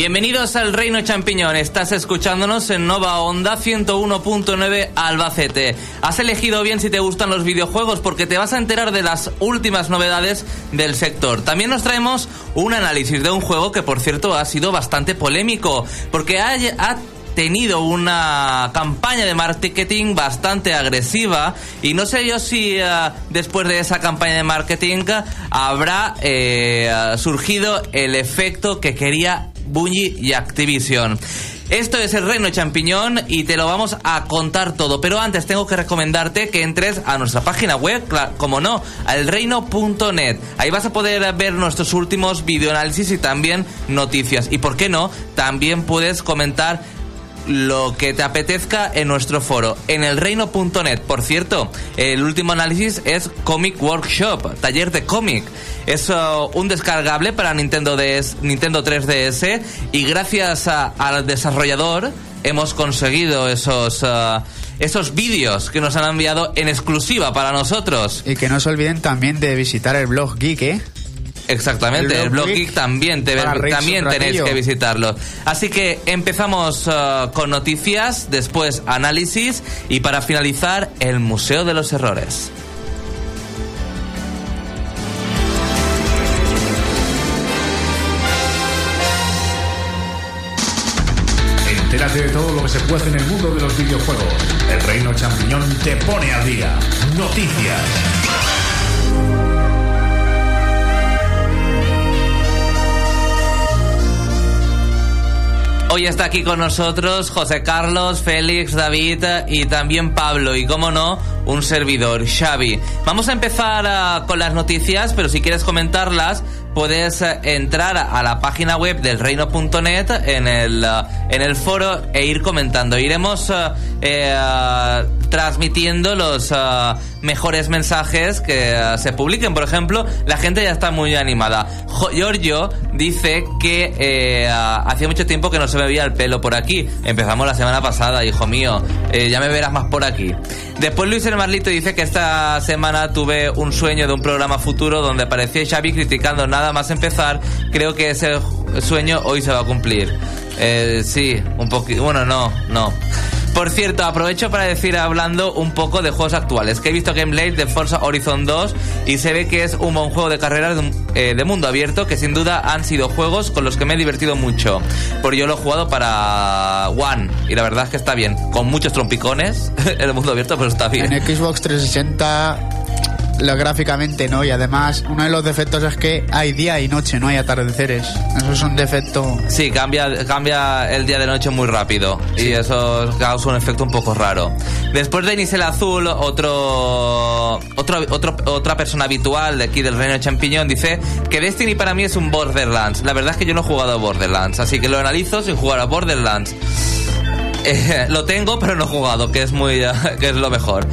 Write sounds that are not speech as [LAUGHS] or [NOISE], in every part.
Bienvenidos al Reino Champiñón. Estás escuchándonos en Nova Onda 101.9 Albacete. Has elegido bien si te gustan los videojuegos porque te vas a enterar de las últimas novedades del sector. También nos traemos un análisis de un juego que, por cierto, ha sido bastante polémico porque ha, tenido una campaña de marketing bastante agresiva y no sé yo si eh, después de esa campaña de marketing habrá eh, surgido el efecto que quería Bungie y Activision. Esto es el Reino Champiñón y te lo vamos a contar todo. Pero antes tengo que recomendarte que entres a nuestra página web, como no, alreino.net. Ahí vas a poder ver nuestros últimos videoanálisis y también noticias. Y por qué no, también puedes comentar lo que te apetezca en nuestro foro, en elreino.net. Por cierto, el último análisis es Comic Workshop, taller de cómic. Es uh, un descargable para Nintendo, DS, Nintendo 3DS y gracias al desarrollador hemos conseguido esos... Uh, esos vídeos que nos han enviado en exclusiva para nosotros. Y que no se olviden también de visitar el blog Geek, ¿eh? Exactamente, el blog, Geek también, también tenéis que visitarlo. Así que empezamos uh, con noticias, después análisis y para finalizar el Museo de los Errores. Entérate de todo lo que se puede en el mundo de los videojuegos. El Reino Champiñón te pone al día. Noticias. Hoy está aquí con nosotros José Carlos, Félix, David y también Pablo y, como no, un servidor, Xavi. Vamos a empezar ah, con las noticias, pero si quieres comentarlas, puedes eh, entrar a la página web del reino.net en el, eh, en el foro e ir comentando. Iremos eh, transmitiendo los mejores mensajes que se publiquen. Por ejemplo, la gente ya está muy animada. Giorgio dice que hacía mucho tiempo que no se me veía el pelo por aquí. Empezamos la semana pasada, hijo mío. ya me verás más por aquí. Después Luis el Marlito dice que esta semana tuve un sueño de un programa futuro donde aparecía Xavi criticando nada más empezar, creo que ese sueño hoy se va a cumplir. Eh, sí, un poquito. Bueno, no, no. Por cierto, aprovecho para decir hablando un poco de juegos actuales, que he visto gameplay de Forza Horizon 2 y se ve que es un buen juego de carreras de, eh, de, mundo abierto, que sin duda han sido juegos con los que me he divertido mucho. Porque yo lo he jugado para One y la verdad es que está bien, con muchos trompicones [LAUGHS] en el mundo abierto, pero está bien. En Xbox 360 lo gráficamente no y además uno de los defectos es que hay día y noche no hay atardeceres. Eso es un defecto. Sí cambia cambia el día de noche muy rápido y eso causa un efecto un poco raro. Después de Nisel Azul otro, otro, otro otra persona habitual de aquí del Reino de Champiñón dice que Destiny para mí es un Borderlands. La verdad es que yo no he jugado a Borderlands así que lo analizo sin jugar a Borderlands eh, lo tengo, pero no he jugado, que es muy, [LAUGHS] que es lo mejor.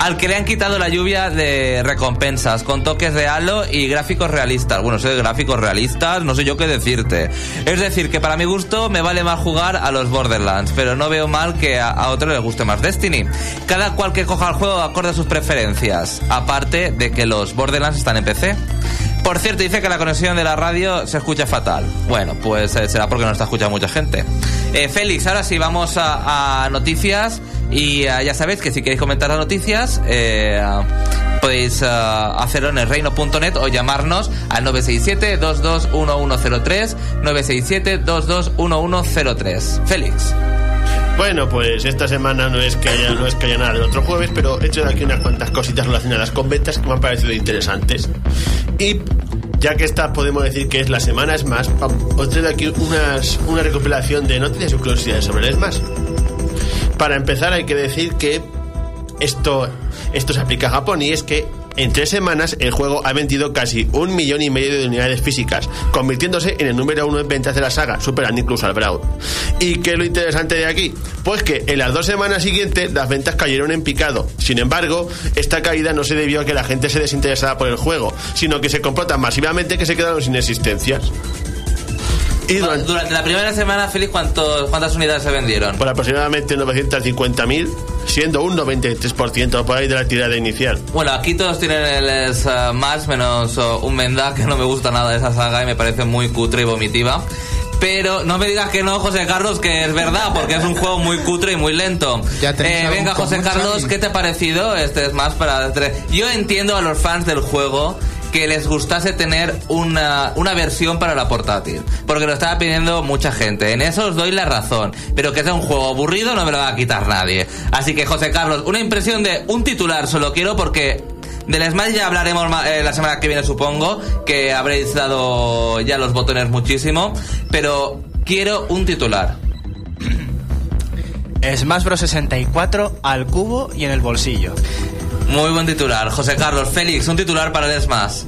Al que le han quitado la lluvia de recompensas, con toques de halo y gráficos realistas. Bueno, sé de gráficos realistas, no sé yo qué decirte. Es decir, que para mi gusto me vale más jugar a los Borderlands, pero no veo mal que a, a otro le guste más Destiny. Cada cual que coja el juego acorde a sus preferencias. Aparte de que los Borderlands están en PC. Por cierto, dice que la conexión de la radio se escucha fatal. Bueno, pues eh, será porque no está escuchando mucha gente. Eh, Félix, ahora sí vamos a, noticias. Y eh, ya sabéis que si queréis comentar las noticias, podéis hacerlo en el reino.net o llamarnos al 967-221103. 967-221103. Félix. Bueno, pues esta semana no es que haya, no es que haya nada del otro jueves, pero he hecho aquí unas cuantas cositas relacionadas con ventas que me han parecido interesantes. Y ya que esta podemos decir que es la semana es os traigo aquí unas, una recopilación de noticias y curiosidades sobre el más. Para empezar hay que decir que esto, esto se aplica a Japón y es que en tres semanas, el juego ha vendido casi un millón y medio de unidades físicas, convirtiéndose en el número uno en ventas de la saga, superando incluso al Brawl. ¿Y qué es lo interesante de aquí? Pues que en las dos semanas siguientes las ventas cayeron en picado. Sin embargo, esta caída no se debió a que la gente se desinteresara por el juego, sino que se compró tan masivamente que se quedaron sin existencias. Y durante, la primera semana, Félix, ¿cuántas unidades se vendieron? Por aproximadamente 950.000, siendo un 93% por ahí de la tirada inicial. Bueno, aquí todos tienen el uh, más menos uh, un Menda, que no me gusta nada de esa saga y me parece muy cutre y vomitiva. Pero no me digas que no, José Carlos, que es verdad, porque es un juego muy cutre y muy lento. Ya Eh, venga, en José Carlos. ¿qué te ha parecido? Este es más para... Yo entiendo a los fans del juego que les gustase tener una, una versión para la portátil, porque lo estaba pidiendo mucha gente. En eso os doy la razón, pero que sea un juego aburrido no me lo va a quitar nadie. Así que, José Carlos, una impresión de un titular solo quiero porque del Smash ya hablaremos eh, la semana que viene, supongo, que habréis dado ya los botones muchísimo, pero quiero un titular. Smash Bros 64 al cubo y en el bolsillo. Muy buen titular. José Carlos, Félix, un titular para el Smash.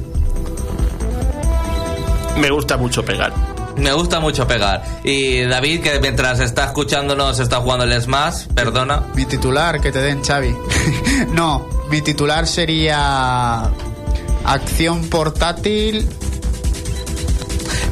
Me gusta mucho pegar. Me gusta mucho pegar. Y David, que mientras está escuchándonos está jugando el Smash, perdona. Mi titular, que te den, Xavi. [LAUGHS] no, mi titular sería acción portátil.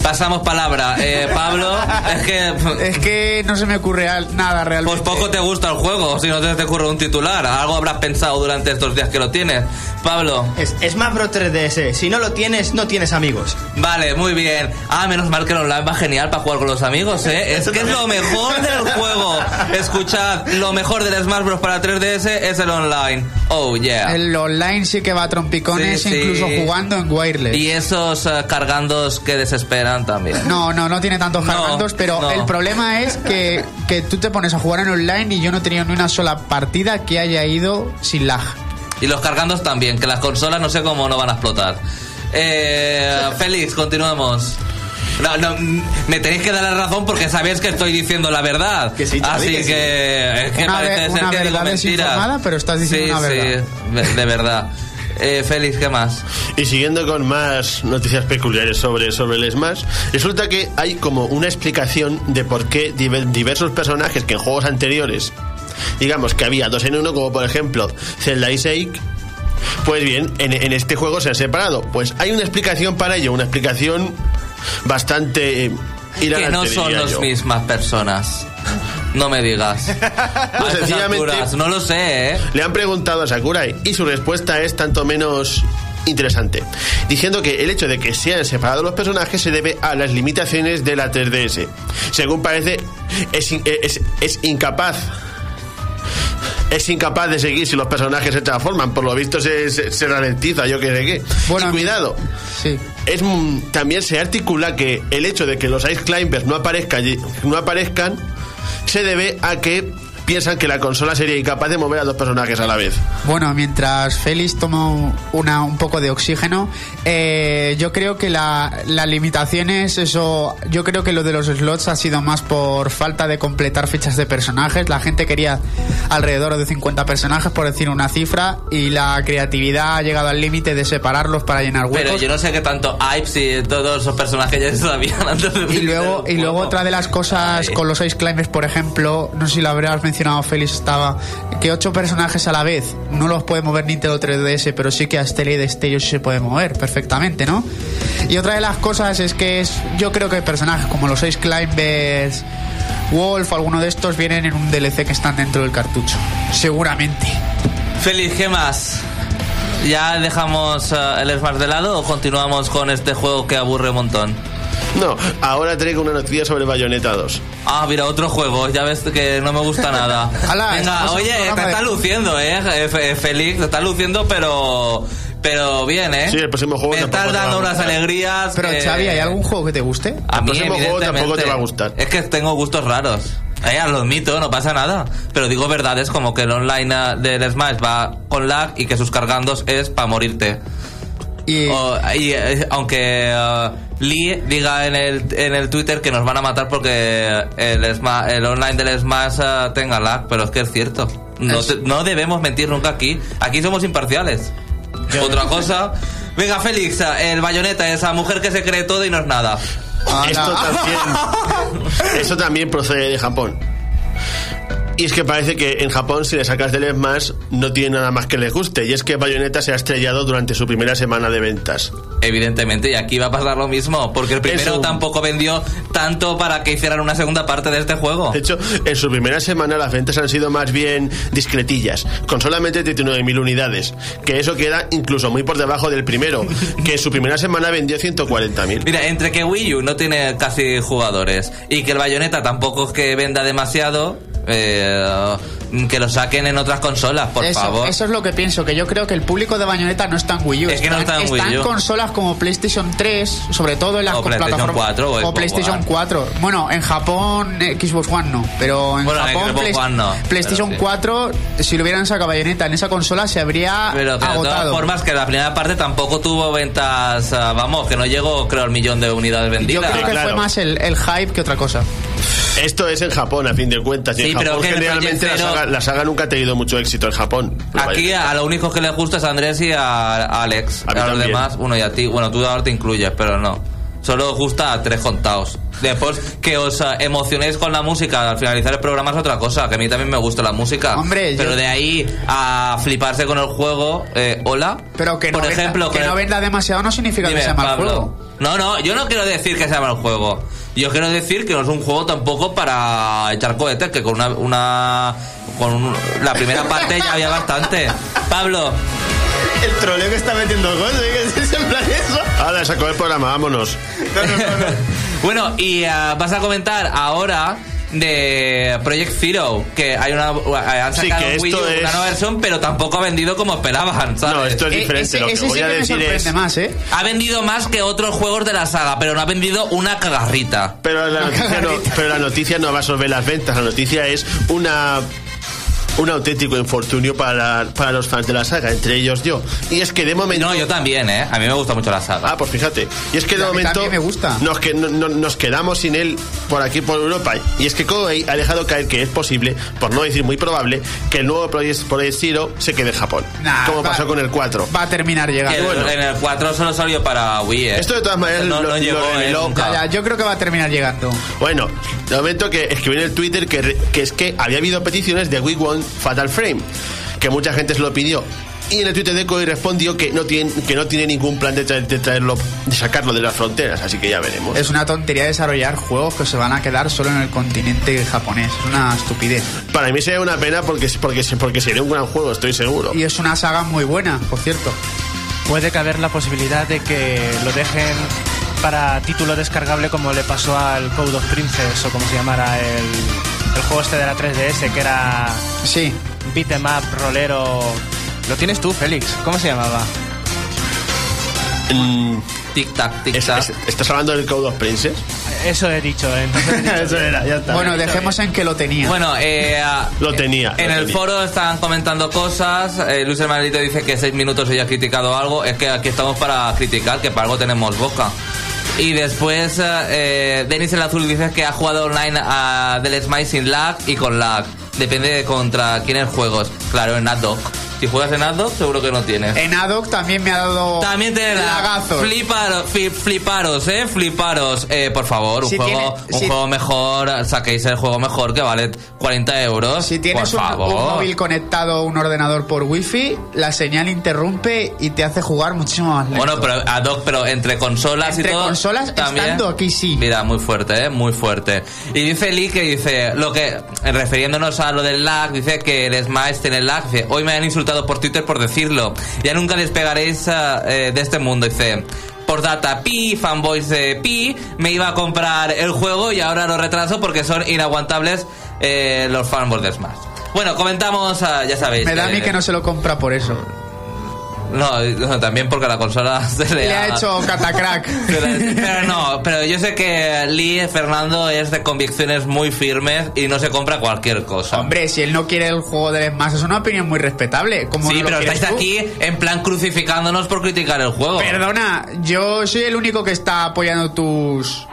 Pasamos palabra. Eh, Pablo, es que... Es que no se me ocurre nada Pues realmente. poco te gusta el juego, si no te te ocurre un titular. Algo habrás pensado durante estos días que lo tienes. Pablo, Es Smash Bros 3DS. Si no lo tienes, no tienes amigos. vale, muy bien. Ah, menos mal que el online va genial para jugar con los amigos, ¿eh? Es que es lo mejor del juego. Escuchad, lo mejor del Smash Bros. para 3DS es el online. Oh, yeah. El online sí que va a trompicones, Sí, sí. incluso jugando en wireless. Y esos eh, cargandos que desesperan también. No, no, no tiene tantos No, cargandos, pero no. el problema es que, que tú te pones a jugar en online y yo no he tenido ni una sola partida que haya ido sin lag. Y los cargandos también, que las consolas no sé cómo no van a explotar. Eh, Félix, continuemos. No, no, me tenéis que dar la razón porque sabéis que estoy diciendo la verdad. Que sí, Así que que, sí. es que Una parece ve- ser una que digo desinformada, pero estás diciendo Sí, una verdad. Sí, de verdad. Eh, Félix, ¿qué más? Y siguiendo con más noticias peculiares sobre, sobre el Smash, resulta que hay como una explicación de por qué diver- diversos personajes que en juegos anteriores, digamos que había dos en uno, como por ejemplo Zelda y Shake, pues bien, en, en este juego se han separado. Pues hay una explicación para ello, una explicación bastante eh, Que no son las mismas personas. No me digas. [LAUGHS] A estas sencillamente- alturas, no lo sé, ¿eh? Le han preguntado a Sakurai y su respuesta es tanto menos interesante, diciendo que el hecho de que se hayan separado los personajes se debe a las limitaciones de la 3DS. Según parece, es, in- es, es incapaz. Es incapaz de seguir si los personajes se transforman. Por lo visto se, se, se ralentiza, yo qué sé qué. Bueno, y cuidado, Sí. es mm, también se articula que el hecho de que los Ice Climbers no aparezcan, no aparezcan se debe a que piensan que la consola sería incapaz de mover a dos personajes a la vez. Bueno, mientras Félix toma una, un poco de oxígeno, eh, yo creo que la, las limitaciones, eso, yo creo que lo de los slots ha sido más por falta de completar fichas de personajes. La gente quería alrededor de 50 personajes, por decir una cifra, y la creatividad ha llegado al límite de separarlos para llenar huecos. Pero yo no sé qué tanto hype si todos esos personajes ya se sabían antes de Y luego, y luego otra de las cosas Ay. con los Ice Climbers, por ejemplo, no sé si lo habrás mencionado Félix, estaba que ocho personajes a la vez no los puede mover Nintendo 3DS, pero sí que a y Destello se puede mover perfectamente, ¿no? Y otra de las cosas es que es, yo creo que personajes como los Ice Climbers, Wolf alguno de estos vienen en un DLC que están dentro del cartucho, seguramente. Félix, ¿qué más? ¿Ya dejamos eh, el Smash de lado o continuamos con este juego que aburre un montón? No, ahora traigo una noticia sobre Bayonetta 2. Ah, mira, otro juego, ya ves que no me gusta nada. [LAUGHS] Ala, Venga, oye, te programa está de- luciendo, ¿eh? eh, Félix, te está luciendo, pero... Pero bien, ¿eh? Sí, el próximo juego Me tampoco estás te va a dando unas alegrías. Pero que- Xavi, ¿hay algún juego que te guste? A El mí, próximo juego tampoco te va a gustar. Es que tengo gustos raros. Eh, lo admito, no pasa nada. Pero digo verdades como que el online del Smash va con lag y que sus cargandos es para morirte. Y O- y, eh, aunque eh, Lee diga en el, en el Twitter que nos van a matar porque el, Sma- el online del Smash eh, tenga lag, pero es que es cierto. No, Es- te- no debemos mentir nunca aquí. Aquí somos imparciales. Otra cosa. Venga, Félix, eh, el bayoneta, esa mujer que se cree todo y no es nada. Esto también, [LAUGHS] eso también procede de Japón. Y es que parece que en Japón, si le sacas del Smash, no tiene nada más que les guste. Y es que Bayonetta se ha estrellado durante su primera semana de ventas. Evidentemente, y aquí va a pasar lo mismo, porque el primero tampoco vendió tanto para que hicieran una segunda parte de este juego. De hecho, en su primera semana las ventas han sido más bien discretillas, con solamente 39.000 unidades, que eso queda incluso muy por debajo del primero, [LAUGHS] que en su primera semana vendió 140.000. Mira, entre que Wii U no tiene casi jugadores y que el Bayonetta tampoco es que venda demasiado, eh, que lo saquen en otras consolas, por eso, favor. eso es lo que pienso, que yo creo que el público de Bayonetta no está en Wii U. Es que no está en Wii U. consolas como PlayStation 3, sobre todo en las O plataformas 4 o PlayStation One. 4. Bueno, en Japón eh, Xbox One no, pero en Bueno, en Japón Xbox One no, PlayStation sí. 4, si lo hubieran sacado Bayonetta en esa consola se habría Pero que de todas agotado. formas que la primera parte tampoco tuvo ventas, ah, vamos, que no llegó creo al millón de unidades yo vendidas. creo que claro. fue más el, el hype que otra cosa. Esto es en Japón, a fin de cuentas. Y Sí, en Japón generalmente la saga, la saga nunca ha tenido mucho éxito en Japón. La Aquí Bayonetta. a los únicos que les gusta es a Andrés y a, a Alex. A A, los también. demás, bueno, y a ti. Bueno, tú ahora te incluyes, pero no. Solo os gusta a tres contados. Después que os eh, emocionéis con la música al finalizar el programa es otra cosa, que a mí también me gusta la música. Hombre, yo- pero de ahí a fliparse con el juego, eh, hola. Pero que no, Por venda, ejemplo, que no el- venda demasiado no significa Dime, que sea mal Pablo. juego. No, no, yo no quiero decir que sea mal juego. Yo quiero decir que no es un juego tampoco para echar cohetes, que con una, una con un- la primera parte ya había bastante. Pablo, El troleo que está metiendo Gol, ¿eh? [LAUGHS] ¿es en plan eso? Ahora sacó el programa, vámonos. [LAUGHS] bueno, y ah, vas a comentar ahora de Project Zero, que hay una han Sí, sacado que Wii U una nueva versión, pero tampoco ha vendido como esperaban, ¿sabes? No, esto es Eh, diferente. ese Lo que voy sí a que decir sorprende es. más, ¿eh? Ha vendido más que otros juegos de la saga, pero no ha vendido una cagarrita. Pero la, noticia no, pero la noticia no va sobre las ventas, la noticia es una un auténtico infortunio para, para los fans de la saga, entre ellos yo. Y es que de momento... No, yo también, ¿eh? A mí me gusta mucho la saga. Ah, pues fíjate. Y es que de A mí momento me gusta. Nos, que, no- no- nos quedamos sin él por aquí, por Europa. Y es que Koei ha dejado caer que es posible, por no decir muy probable, que el nuevo Project, Project Zero se quede en Japón. Nah, como va- pasó con el 4. Va a terminar llegando. el- en el 4 solo salió para Wii, ¿eh? Esto de todas maneras no, lo- no lo llegó, ¿eh? reveló. Nunca. Ya, yo creo que va a terminar llegando. Bueno, de momento que escribí en el Twitter que, que es que había habido peticiones de We Want Fatal Frame, que mucha gente se lo pidió. Y en el Twitter de Koei respondió que no tiene, que no tiene ningún plan de, traer- de traerlo, de sacarlo de las fronteras, así que ya veremos. Es una tontería desarrollar juegos que se van a quedar solo en el continente japonés. Es una estupidez. Para mí sería una pena porque, porque, porque sería un gran juego, estoy seguro. Y es una saga muy buena, por cierto. Puede caber la posibilidad de que lo dejen para título descargable como le pasó al Code of Princess o como se llamara el, el juego este de la 3DS que era Sí. beat 'em up, rolero... Lo tienes tú, Félix. ¿Cómo se llamaba? Mm, Tic tac, tic es- tac. es- ¿Estás hablando del Code of Princess? Eso he dicho. Entonces he [LAUGHS] dicho Eso era, ya está. Bueno, dejemos en que lo tenía. Bueno, eh, [LAUGHS] Lo tenía, En lo el tenía. foro están comentando cosas. Eh, Luis Hermanito dice que seis minutos ella ha criticado algo. Es que aquí estamos para criticar, que para algo tenemos boca. Y después, eh, eh, Denis el Azul dice que ha jugado online a Del Smite sin lag y con lag. Depende de contra quién el juegos. Claro, en AdDoc. Si juegas en AdDoc, seguro que no tienes. En Adoc también me ha dado También lag. lagazos. Fliparos, fliparos, eh, fliparos. Eh, por favor, un Si juego, tiene- un si- juego mejor, saquéis el juego mejor que vale 40 euros. Si tienes por un, favor. un móvil conectado a un ordenador por wifi, la señal interrumpe y te hace jugar muchísimo más lento. Bueno, pero ad hoc, pero entre consolas Entre y todo. consolas, también. estando aquí sí. Mira, muy fuerte, ¿eh? Muy fuerte. Y dice Lee que dice, lo que, refiriéndonos a lo del lag, dice que el Smash tiene lag. Dice, hoy me han insultado por Twitter por decirlo. Ya nunca despegaréis eh, de este mundo. Dice, por data pi, fanboys de pi, me iba a comprar el juego y ahora lo retraso porque son inaguantables eh, los fanboys de Smash. Bueno, comentamos, ya sabéis. me da a mí que no se lo compra por eso. No, no, también porque la consola [LAUGHS] se le, Le ha hecho catacrack. [LAUGHS] pero, pero no, pero yo sé que Lee Fernando es de convicciones muy firmes y no se compra cualquier cosa. Hombre, si él no quiere el juego de Smash, es una opinión muy respetable. ¿Cómo sí, no pero estáis tú? aquí en plan crucificándonos por criticar el juego. Perdona, yo soy el único que está apoyando tus...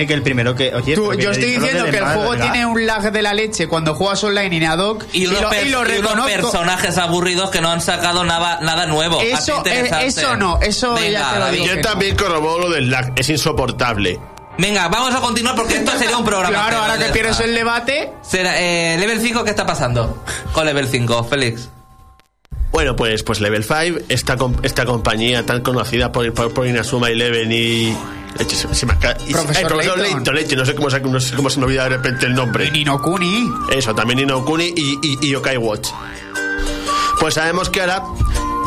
Es que el primero que. Oye, Tú- yo estoy diciendo que el juego ¿verdad? tiene un lag de la leche cuando juegas online y ad hoc y unos, lo, per- y lo y unos reconozco. personajes aburridos que no han sacado nada, nada nuevo. Eso, eh, eso no, eso ya Venga, te lo digo. Yo también corroboro lo del lag, es insoportable. Venga, vamos a continuar porque esto sería un programa. Claro, ahora que ya pierdes el debate, Será, eh, level 5, ¿qué está pasando? Con level 5, Félix. Bueno, pues, pues Level 5, esta, esta compañía tan conocida por, por, por Inazuma Eleven y... Leche, se- se me acaba- y- Profesor eh, profesor leche, no sé, cómo, se- no sé cómo se me olvida de repente el nombre. ni no Kuni. Eso, también Inokuni y, y, y Yokai Watch. Pues sabemos que ahora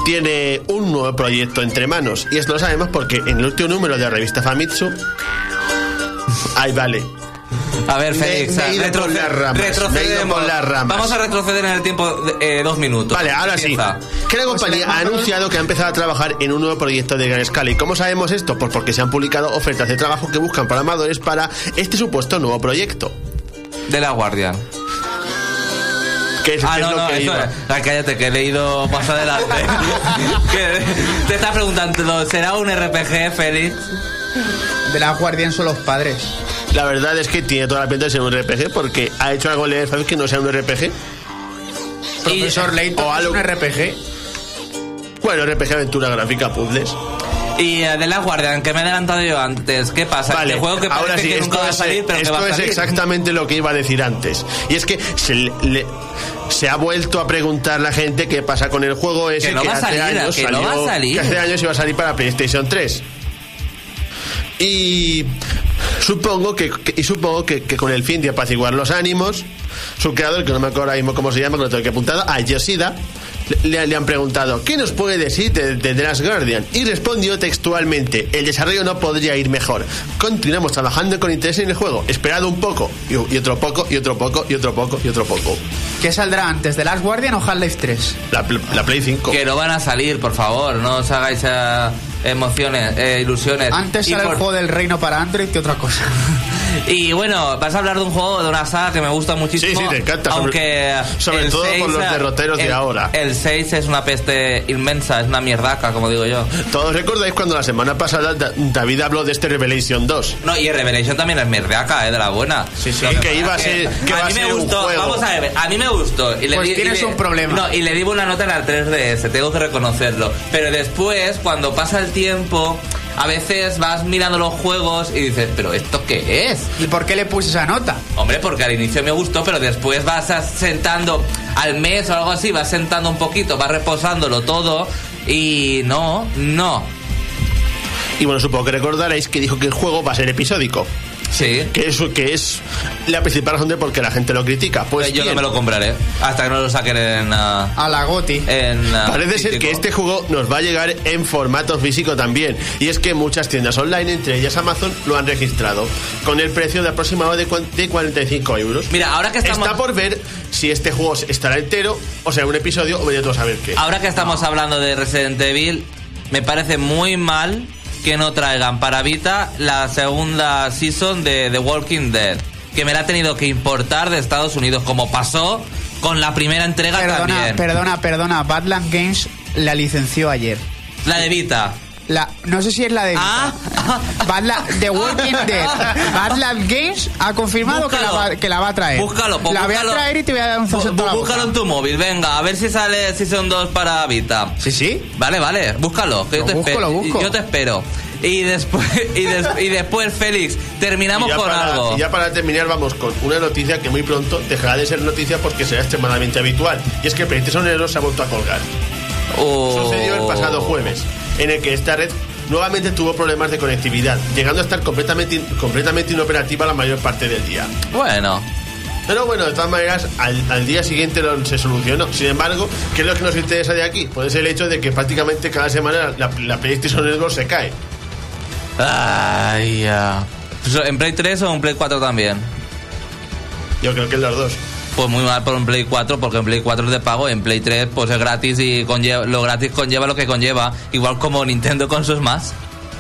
tiene un nuevo proyecto entre manos. Y esto lo sabemos porque en el último número de la revista Famitsu. Ay, vale. A ver, Me- Félix, me he ido por las ramas, retrocedemos. me he ido por las ramas. Vamos a retroceder en el tiempo de, eh, dos minutos. Vale, ahora sí. Que la Pues compañía ha anunciado que ha empezado a trabajar en un nuevo proyecto de gran escala. ¿Y cómo sabemos esto? Pues porque se han publicado ofertas de trabajo que buscan programadores para este supuesto nuevo proyecto. De la Guardia. Que es, Ah, que es no, lo no, que eso iba. es. Ah, cállate, que he leído más adelante. [LAUGHS] Que te está preguntando, ¿será un RPG, Félix? De la Guardian son los padres. La verdad es que tiene toda la pinta de ser un RPG porque ha hecho algo Level 5 que no sea un RPG. Profesor Layton o es algo- un RPG. Bueno, RPG aventura gráfica, puzzles. Y eh, de la Guardian, que me he adelantado yo antes, ¿qué pasa? Vale, este juego que parece ahora sí, que nunca va a es, salir, pero que esto va a es exactamente lo que iba a decir antes. Y es que se, le- se ha vuelto a preguntar la gente qué pasa con el juego ese Que no hace salir, años que no va a salir. que hace años iba a salir para PlayStation 3. Y supongo que, que- y supongo que, que con el fin de apaciguar los ánimos, su creador, que no me acuerdo ahora mismo cómo se llama, que lo tengo que apuntado, a Yoshida, le, le han preguntado, ¿qué nos puede decir de, de The Last Guardian? Y respondió textualmente, el desarrollo no podría ir mejor. Continuamos trabajando con interés en el juego, esperado un poco, y, y otro poco, y otro poco, y otro poco, y otro poco. ¿Qué saldrá antes, de Last Guardian o Half-Life 3? La, la Play 5. Que no van a salir, por favor, no os hagáis eh, emociones, eh, ilusiones. Antes Y sale por- el juego del reino para Android que otra cosa. [LAUGHS] Y bueno, vas a hablar de un juego, de una saga que me gusta muchísimo. Sí, sí, te encanta, sobre- Aunque. sobre el todo por 6, los eh, derroteros de el- ahora. El 6 es una peste inmensa, es una mierdaca, como digo yo. ¿Todos recordáis cuando la semana pasada Da- David habló de este Revelation 2? No, y Revelation también es mierdaca, eh, de la buena. Sí, sí. Que iba a ser- que a a mí ser me un gustó, juego. vamos a ver, a mí me gustó. Y le Pues di- y tienes le- un problema. No, y le di una nota en la 3DS, tengo que reconocerlo. Pero después, cuando pasa el tiempo, a veces vas mirando los juegos y dices, ¿pero esto qué es? ¿Y por qué le puse esa nota? Hombre, porque al inicio me gustó, pero después vas sentando al mes o algo así, vas sentando un poquito, vas reposándolo todo y no, no. Y bueno, supongo que recordaréis que dijo que el juego va a ser episódico. Sí. Que es, que es la principal razón de por qué la gente lo critica. Pues yo no bien, me lo compraré hasta que no lo saquen en... ah, A la Goti. en ah, Parece ser que este juego nos va a llegar en formato físico también. Y es que muchas tiendas online, entre ellas Amazon, lo han registrado. Con el precio de aproximado de, de 45 euros. Mira, ahora que estamos... Está por ver si este juego estará entero, o sea, un episodio, o vaya tú a saber qué. Ahora que estamos hablando de Resident Evil, me parece muy mal que no traigan para Vita la segunda season de The Walking Dead. Que me la ha tenido que importar de Estados Unidos, como pasó con la primera entrega Perdona, también. perdona, perdona. Badland Games la licenció ayer. La de Vita. La, no sé si es la de Ah. [LAUGHS] Badland, The Walking Dead. Badland Games ha confirmado que la, Búscalo. va, que la va a traer. Búscalo, pues la voy búscalo. a traer y te voy a dar un la bu- Búscalo en tu móvil, venga, a ver si sale Season 2 para Vita. Sí, sí. Vale, vale, búscalo, que yo te busco, espero. lo busco. Yo te espero. Y después, y, des- y después Félix, terminamos con para- algo. Y ya para terminar, vamos con una noticia que muy pronto dejará de ser noticia porque será extremadamente habitual. Y es que PlayStation Nero se ha vuelto a colgar. Oh. Sucedió el pasado jueves, en el que esta red nuevamente tuvo problemas de conectividad, llegando a estar completamente, completamente inoperativa la mayor parte del día. Bueno, Pero bueno, de todas maneras, al, al día siguiente lo- se solucionó. Sin embargo, ¿qué es lo que nos interesa de aquí? Pues es el hecho de que prácticamente cada semana la, la PlayStation Network se cae. Ay, ya. ¿En Play 3 o en Play 4 también? Yo creo que es los dos. Pues muy mal por un Play 4, porque en Play 4 es de pago, en Play 3 pues es gratis y conlleva- lo gratis conlleva lo que conlleva, igual como Nintendo con sus más.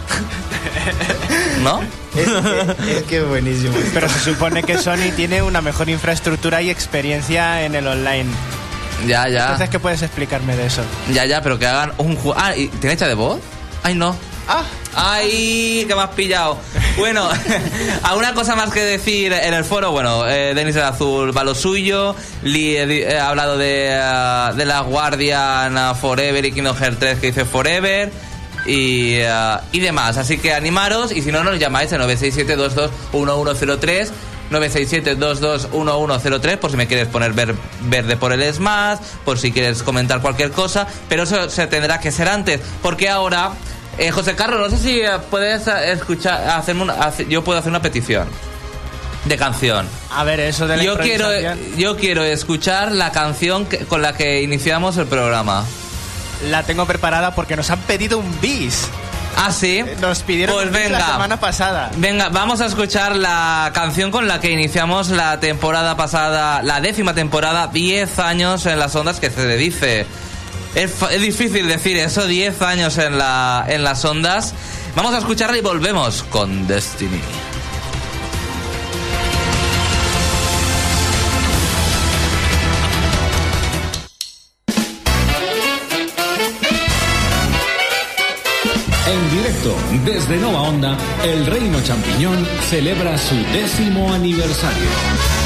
[LAUGHS] ¿No? Es que es buenísimo. Pero se supone que Sony tiene una mejor infraestructura y experiencia en el online. Ya, ya. Entonces, ¿qué puedes explicarme de eso? Ya, ya, pero que hagan un juego. Ah, ¿y ¿tiene hecha de voz? Ay, no. Ah, ¡Ay! Que me has pillado. Bueno, [LAUGHS] ¿alguna cosa más que decir en el foro? Bueno, eh, Denis el Azul va lo suyo. Lee eh, eh, ha hablado de, de la Guardian Forever y Kingdom Hearts 3 que dice Forever. y, y demás. Así que animaros y si no nos llamáis al 967-22-1103. 967-22-1103 por si me quieres poner ver- verde por el Smash, por si quieres comentar cualquier cosa, pero eso se tendrá que ser antes, porque ahora, eh, José Carlos, no sé si eh, puedes eh, escuchar, hacerme una, yo puedo hacer una petición de canción. A ver, eso de la Yo quiero, yo quiero escuchar la canción que- con la que iniciamos el programa. la tengo preparada porque nos han pedido un bis. Ah, sí. Nos pidieron pues venga. la semana pasada. Venga, vamos a escuchar la canción con la que iniciamos la temporada pasada, la décima temporada, 10 años en las ondas, que se le dice. Es, difícil decir eso, 10 años en, la, en las ondas. Vamos a escucharla y volvemos con Destiny. En directo desde Nova Onda, el Reino Champiñón celebra su décimo aniversario.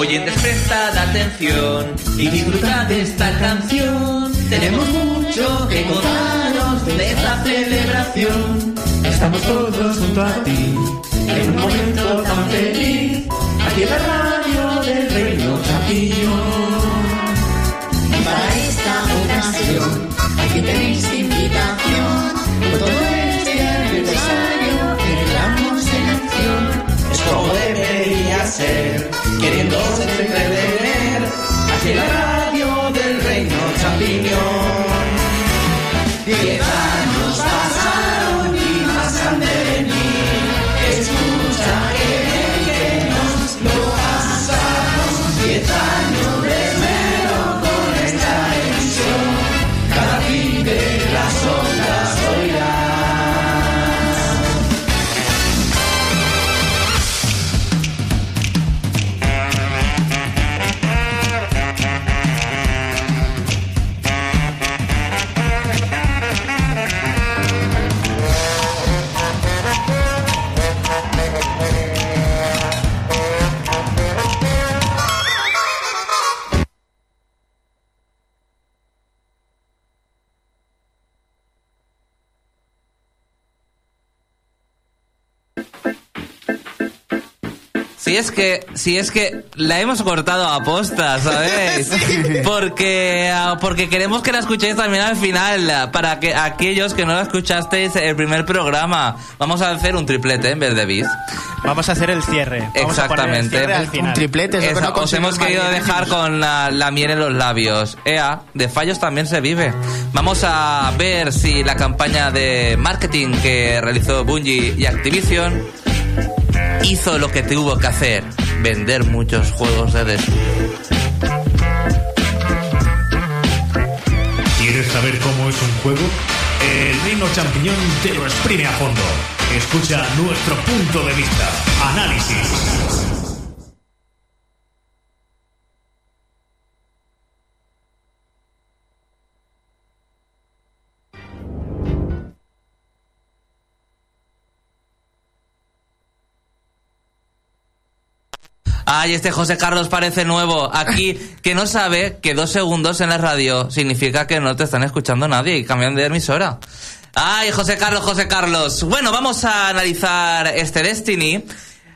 Oyentes, prestad atención y disfrutad esta canción. Tenemos mucho que contaros de esta celebración. Estamos todos junto a ti en un momento tan feliz. Aquí en la radio del Reino Champiñón. Y para esta ocasión aquí tenéis invitación. Por todo este aniversario celebramos en acción. Es como debería ser, queriéndose entretener. Aquí en la radio del Reino Champiñón. Es que, si es que la hemos cortado a posta, ¿sabéis? [LAUGHS] Porque, ah, porque queremos que la escuchéis también al final, para que aquellos que no la escuchasteis el primer programa, vamos a hacer un triplete en vez de bis. Vamos a hacer el cierre. Vamos a poner el Exactamente. cierre al Un final. triplete, es lo que Esa- no os hemos querido dejar con la, la miel en los labios. Ea, de fallos también se vive. Vamos a ver si la campaña de marketing que realizó Bungie y Activision hizo lo que tuvo que hacer, vender muchos juegos de Destiny. ¿Quieres saber cómo es un juego? El Reino Champiñón te lo exprime a fondo. Escucha nuestro punto de vista. Análisis. Ay, este José Carlos parece nuevo. Aquí, [LAUGHS] que no sabe que dos segundos en la radio significa que no te están escuchando nadie y cambian de emisora. Ay, José Carlos, José Carlos. Bueno, vamos a analizar este Destiny.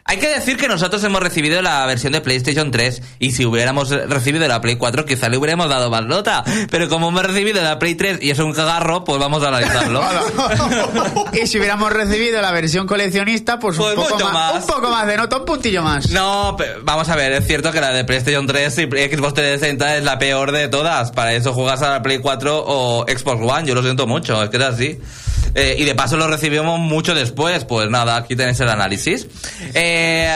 Hay que decir que nosotros hemos recibido la versión de PlayStation 3 y si hubiéramos recibido la Play 4 quizá le hubiéramos dado más nota. Pero como hemos recibido la Play 3 y es un cagarro, pues vamos a analizarlo. [LAUGHS] [LAUGHS] y si hubiéramos recibido la versión coleccionista, pues, Pues un, poco mucho más, más. un poco más de nota, un puntillo más. No, pe- vamos a ver, es cierto que la de PlayStation 3 y Xbox 360 es la peor de todas. Para eso juegas a la Play 4 o Xbox One, yo lo siento mucho, es que es así. Eh, y de paso lo recibimos mucho después, pues nada, aquí tenéis el análisis. Eh,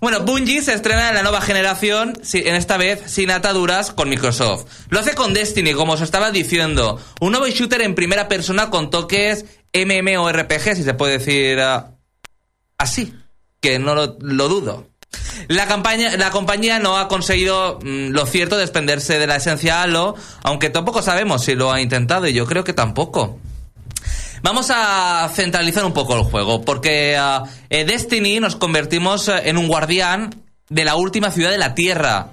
bueno, Bungie se estrena en la nueva generación, en esta vez sin ataduras con Microsoft. Lo hace con Destiny, como os estaba diciendo, un nuevo shooter en primera persona con toques MMORPG, si se puede decir ah, así, que no lo, lo dudo. La, campaña, la compañía no ha conseguido mm, lo cierto desprenderse de la esencia Halo, aunque tampoco sabemos si lo ha intentado y yo creo que tampoco. Vamos a centralizar un poco el juego, porque ah, en Destiny nos convertimos eh, en un guardián de la última ciudad de la Tierra.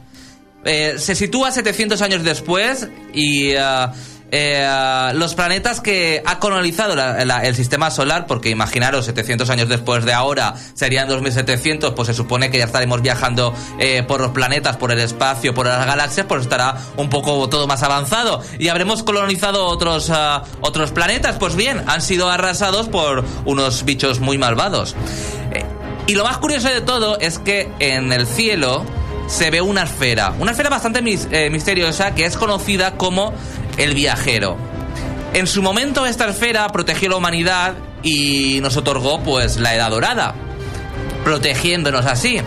Eh, se sitúa 700 años después y ah, eh, los planetas que ha colonizado el sistema solar, porque imaginaros, 700 años después de ahora serían 2700, pues se supone que ya estaremos viajando eh, por los planetas, por el espacio, por las galaxias, pues estará un poco todo más avanzado y habremos colonizado otros, ah, otros planetas. Pues bien, han sido arrasados por unos bichos muy malvados. Eh, y lo más curioso de todo es que en el cielo se ve una esfera, una esfera bastante eh, misteriosa que es conocida como el viajero. En su momento esta esfera protegió la humanidad y nos otorgó pues la edad dorada, protegiéndonos así.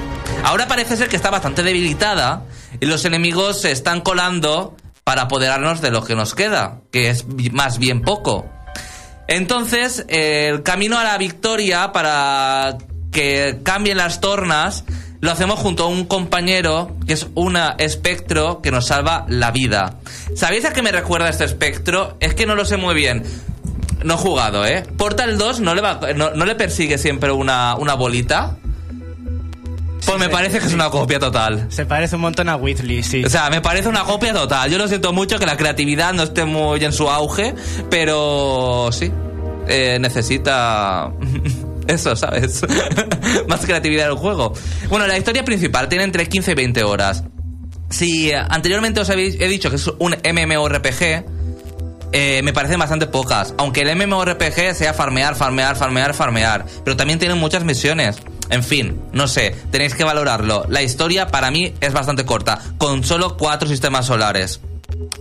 Ahora parece ser que está bastante debilitada y los enemigos se están colando para apoderarnos de lo que nos queda, que es más bien poco. Entonces, el camino a la victoria para que cambien las tornas lo hacemos junto a un compañero que es un espectro que nos salva la vida. ¿Sabéis a qué me recuerda este espectro? Es que no lo sé muy bien. No he jugado, ¿eh? Portal 2 no le, va, no, no le persigue siempre una, una bolita. Pues me parece que es una copia total. Se parece un montón a Whitley, sí. O sea, me parece una copia total. Yo lo siento mucho que la creatividad no esté muy en su auge, pero sí, eh, necesita eso, ¿sabes? [LAUGHS] Más creatividad en el juego. Bueno, la historia principal tiene entre 15 y 20 horas. Si eh, anteriormente os he dicho que es un MMORPG, eh, me parecen bastante pocas. Aunque el MMORPG sea farmear, farmear, farmear, farmear. Pero también tienen muchas misiones. En fin, no sé, tenéis que valorarlo. La historia para mí es bastante corta, con solo cuatro sistemas solares.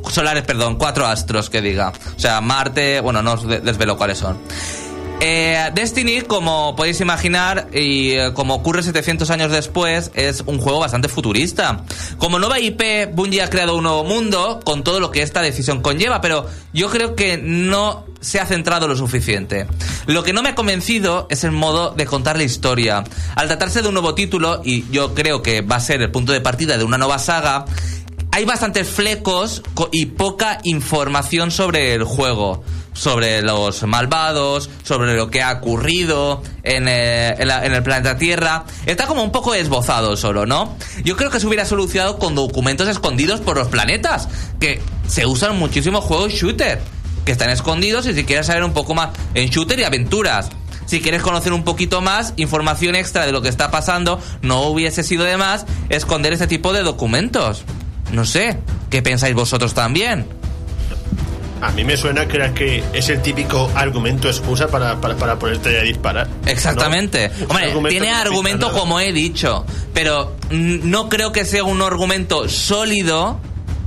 Solares, perdón, cuatro astros que diga. O sea, Marte, bueno, no os de- desvelo cuáles son. Eh, Destiny, como podéis imaginar, y eh, como ocurre 700 años después, es un juego bastante futurista. Como nueva IP, Bungie ha creado un nuevo mundo con todo lo que esta decisión conlleva, pero yo creo que no se ha centrado lo suficiente. Lo que no me ha convencido es el modo de contar la historia. Al tratarse de un nuevo título, y yo creo que va a ser el punto de partida de una nueva saga, hay bastantes flecos co- y poca información sobre el juego, sobre los malvados, sobre lo que ha ocurrido en, eh, en el planeta Tierra. Está como un poco esbozado solo, ¿no? Yo creo que se hubiera solucionado con documentos escondidos por los planetas, que se usan muchísimos juegos shooter, que están escondidos y si quieres saber un poco más en shooter y aventuras. Si quieres conocer un poquito más, información extra de lo que está pasando, no hubiese sido de más esconder ese tipo de documentos. No sé, ¿qué pensáis vosotros también? A mí me suena que, era que es el típico argumento excusa para, para, para ponerte a disparar. Exactamente. ¿no? Hombre, argumento tiene no argumento nada. como he dicho, pero no creo que sea un argumento sólido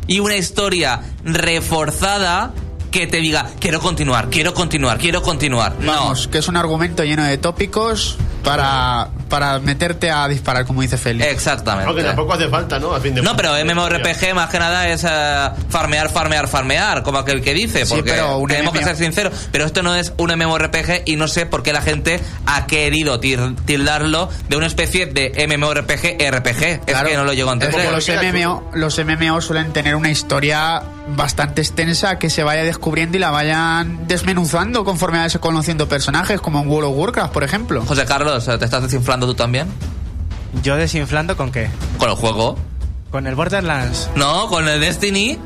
y una historia reforzada que te diga, quiero continuar, quiero continuar, quiero continuar. No. Vamos, que es un argumento lleno de tópicos para, para meterte a disparar, como dice Félix. Exactamente. Aunque tampoco hace falta, ¿no? A fin de No, pero MMORPG más que nada es eh, farmear, farmear, farmear, como aquel que dice, Sí, porque pero un tenemos que ser sinceros, pero esto no es un MMORPG y no sé por qué la gente ha querido tildarlo de una especie de MMORPG RPG. Es Claro, que no lo llego a es entender. los MMO, los MMO suelen tener una historia bastante extensa que se vaya descubriendo y la vayan desmenuzando conforme vayas conociendo personajes, como en World of Warcraft, por ejemplo. José Carlos, ¿te estás desinflando tú también? ¿Yo desinflando con qué? ¿Con el juego? ¿Con el Borderlands? No, con el Destiny,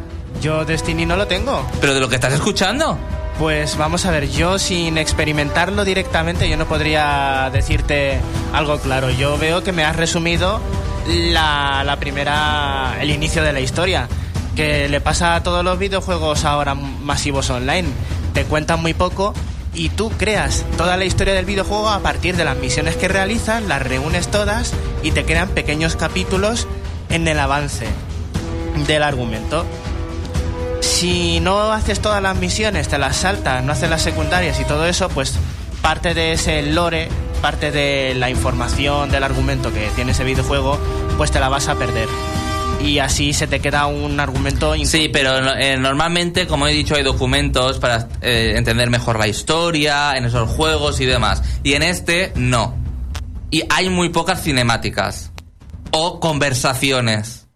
Yo Destiny no lo tengo. pero de lo que estás escuchando. Pues vamos a ver, yo sin experimentarlo directamente yo no podría decirte algo claro. Yo veo que me has resumido la, la primera, el inicio de la historia, que le pasa a todos los videojuegos ahora masivos online. Te cuentan muy poco y tú creas toda la historia del videojuego a partir de las misiones que realizas, las reúnes todas y te crean pequeños capítulos en el avance del argumento. Si no haces todas las misiones, te las saltas, no haces las secundarias y todo eso, pues parte de ese lore, parte de la información del argumento que tiene ese videojuego, pues te la vas a perder. Y así se te queda un argumento Sí, pero eh, normalmente, como he dicho, hay documentos para eh, entender mejor la historia en esos juegos y demás. Y en este, no. Y hay muy pocas cinemáticas. O conversaciones.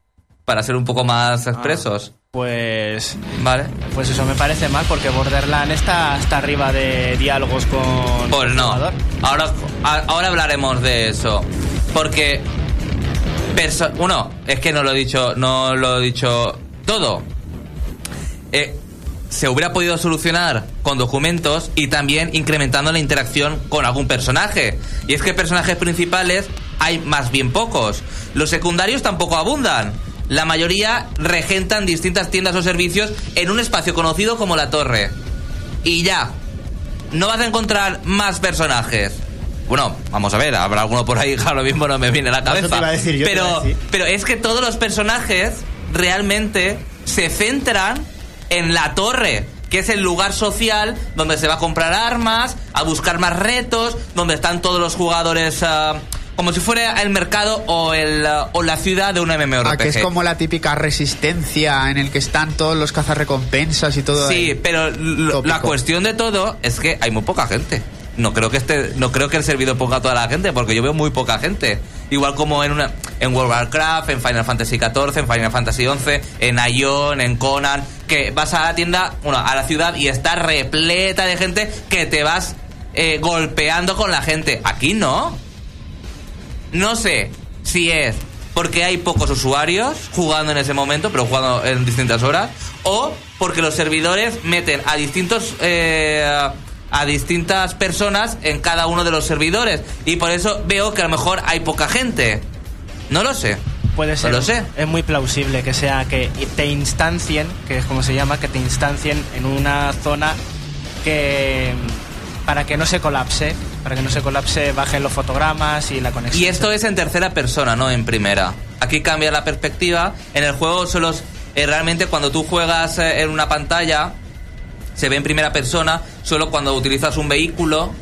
Para ser un poco más expresos. Pues. Vale. Pues eso me parece mal, porque Borderlands está hasta arriba de diálogos con. Pues el no. jugador. Ahora, ahora hablaremos de eso. Porque. Uno, es que no lo he dicho. No lo he dicho todo. Eh, se hubiera podido solucionar con documentos y también incrementando la interacción con algún personaje. Y es que personajes principales hay más bien pocos. Los secundarios tampoco abundan. La mayoría regentan distintas tiendas o servicios en un espacio conocido como la torre. Y ya. No vas a encontrar más personajes. Bueno, vamos a ver, habrá alguno por ahí que [LAUGHS] ahora mismo no me viene a la cabeza. te iba a decir yo, te iba pero, a decir. pero es que todos los personajes realmente se centran en la torre, que es el lugar social donde se va a comprar armas, a buscar más retos, donde están todos los jugadores ah, como si fuera el mercado o, el, ah, o la ciudad de un MMORPG. Ah, que es como la típica resistencia en el que están todos los cazarrecompensas y todo. Sí, pero la cuestión de todo es que hay muy poca gente. No creo que este, no creo que el servidor ponga a toda la gente, porque yo veo muy poca gente. Igual como en una, en World of Warcraft, en Final Fantasy XIV, en Final Fantasy XI, en Ion, en Conan, que vas a la tienda, bueno, a la ciudad y está repleta de gente que te vas eh, golpeando con la gente. Aquí no. No sé si es porque hay pocos usuarios jugando en ese momento, pero jugando en distintas horas, o porque los servidores meten a distintos eh, a distintas personas en cada uno de los servidores y por eso veo que a lo mejor hay poca gente. No lo sé. Puede ser. No lo sé. Es muy plausible que sea que te instancien, que es como se llama, que te instancien en una zona que para que no se colapse, para que no se colapse bajen los fotogramas y la conexión. Y esto es en tercera persona, no en primera. Aquí cambia la perspectiva. En el juego solo eh, realmente cuando tú juegas eh, en una pantalla se ve en primera persona solo cuando utilizas un vehículo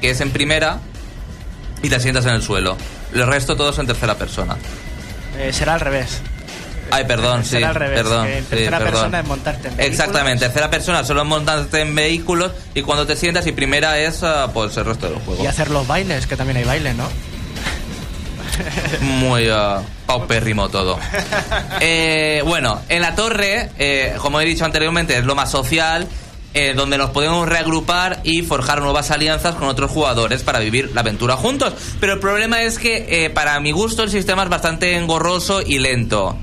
que es en primera y te sientas en el suelo. El resto todo es en tercera persona. Eh, será al revés. Ay, perdón, sí, Será al revés, perdón. que en sí, tercera perdón. persona es montarte en vehículos. Exactamente, tercera persona solo es montarte en vehículos y cuando te sientas y primera es ah, pues el resto del juego. Y hacer los bailes, que también hay bailes, ¿no? [LAUGHS] Muy uh, paupérrimo todo. [LAUGHS] Eh, bueno, en la torre, eh, como he dicho anteriormente, es lo más social, eh, donde nos podemos reagrupar y forjar nuevas alianzas con otros jugadores para vivir la aventura juntos. Pero el problema es que, eh, para mi gusto, el sistema es bastante engorroso y lento.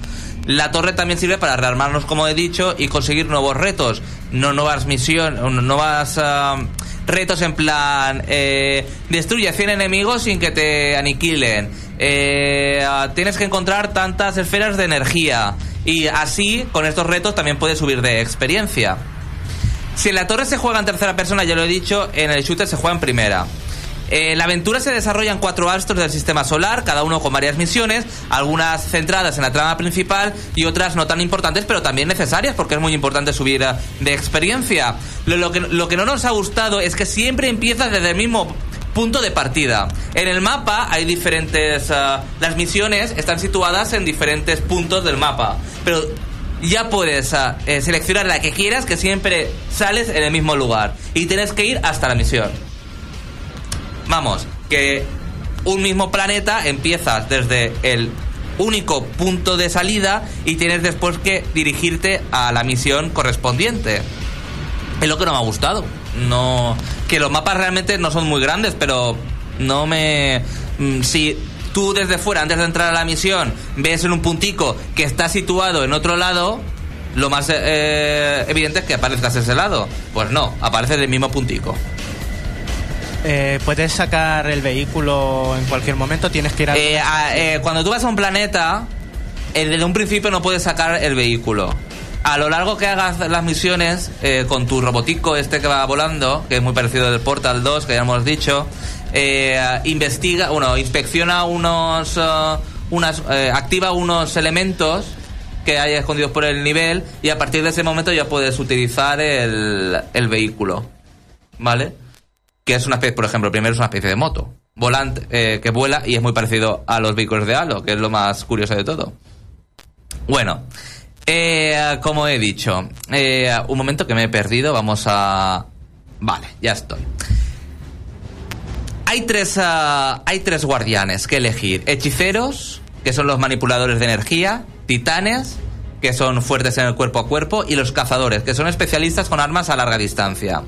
La torre también sirve para rearmarnos, como he dicho, y conseguir nuevos retos, no nuevas misiones, nuevas ah, retos en plan eh, destruye 100 enemigos sin que te aniquilen. Eh, ah, tienes que encontrar tantas esferas de energía y así con estos retos también puedes subir de experiencia. Si en la torre se juega en tercera persona, ya lo he dicho, en el shooter se juega en primera. Eh, la aventura se desarrolla en cuatro astros del sistema solar, cada uno con varias misiones, algunas centradas en la trama principal y otras no tan importantes, pero también necesarias, porque es muy importante subir de experiencia. Lo, lo que, lo que no nos ha gustado es que siempre empieza desde el mismo punto de partida. En el mapa hay diferentes... eh, las misiones están situadas en diferentes puntos del mapa, pero ya puedes ah, eh, seleccionar la que quieras, que siempre sales en el mismo lugar. Y tienes que ir hasta la misión. Vamos, que un mismo planeta empiezas desde el único punto de salida y tienes después que dirigirte a la misión correspondiente. Es lo que no me ha gustado. No, que los mapas realmente no son muy grandes, pero no me. mm, Si tú desde fuera, antes de entrar a la misión, ves en un puntico que está situado en otro lado, lo más eh, evidente es que aparezcas ese lado. Pues no, aparece en el mismo puntico. Eh, ¿Puedes sacar el vehículo en cualquier momento? ¿Tienes que ir a... Eh, a- eh, cuando tú vas a un planeta, eh, desde un principio no puedes sacar el vehículo. A lo largo que hagas las misiones eh, con tu robotico este que va volando, que es muy parecido del Portal 2, que ya hemos dicho, eh, investiga, bueno, inspecciona unos, eh, unas, eh, activa unos elementos que hay escondidos por el nivel y a partir de ese momento ya puedes utilizar el, el vehículo, ¿vale? que es una especie, por ejemplo, primero es una especie de moto volante eh, que vuela y es muy parecido a los vehículos de Halo, que es lo más curioso de todo. Bueno, eh, como he dicho, un momento que me he perdido, vamos a... Vale, ya estoy. Hay tres, ah, hay tres guardianes que elegir. Hechiceros, que son los manipuladores de energía, titanes, que son fuertes en el cuerpo a cuerpo, y los cazadores, que son especialistas con armas a larga distancia.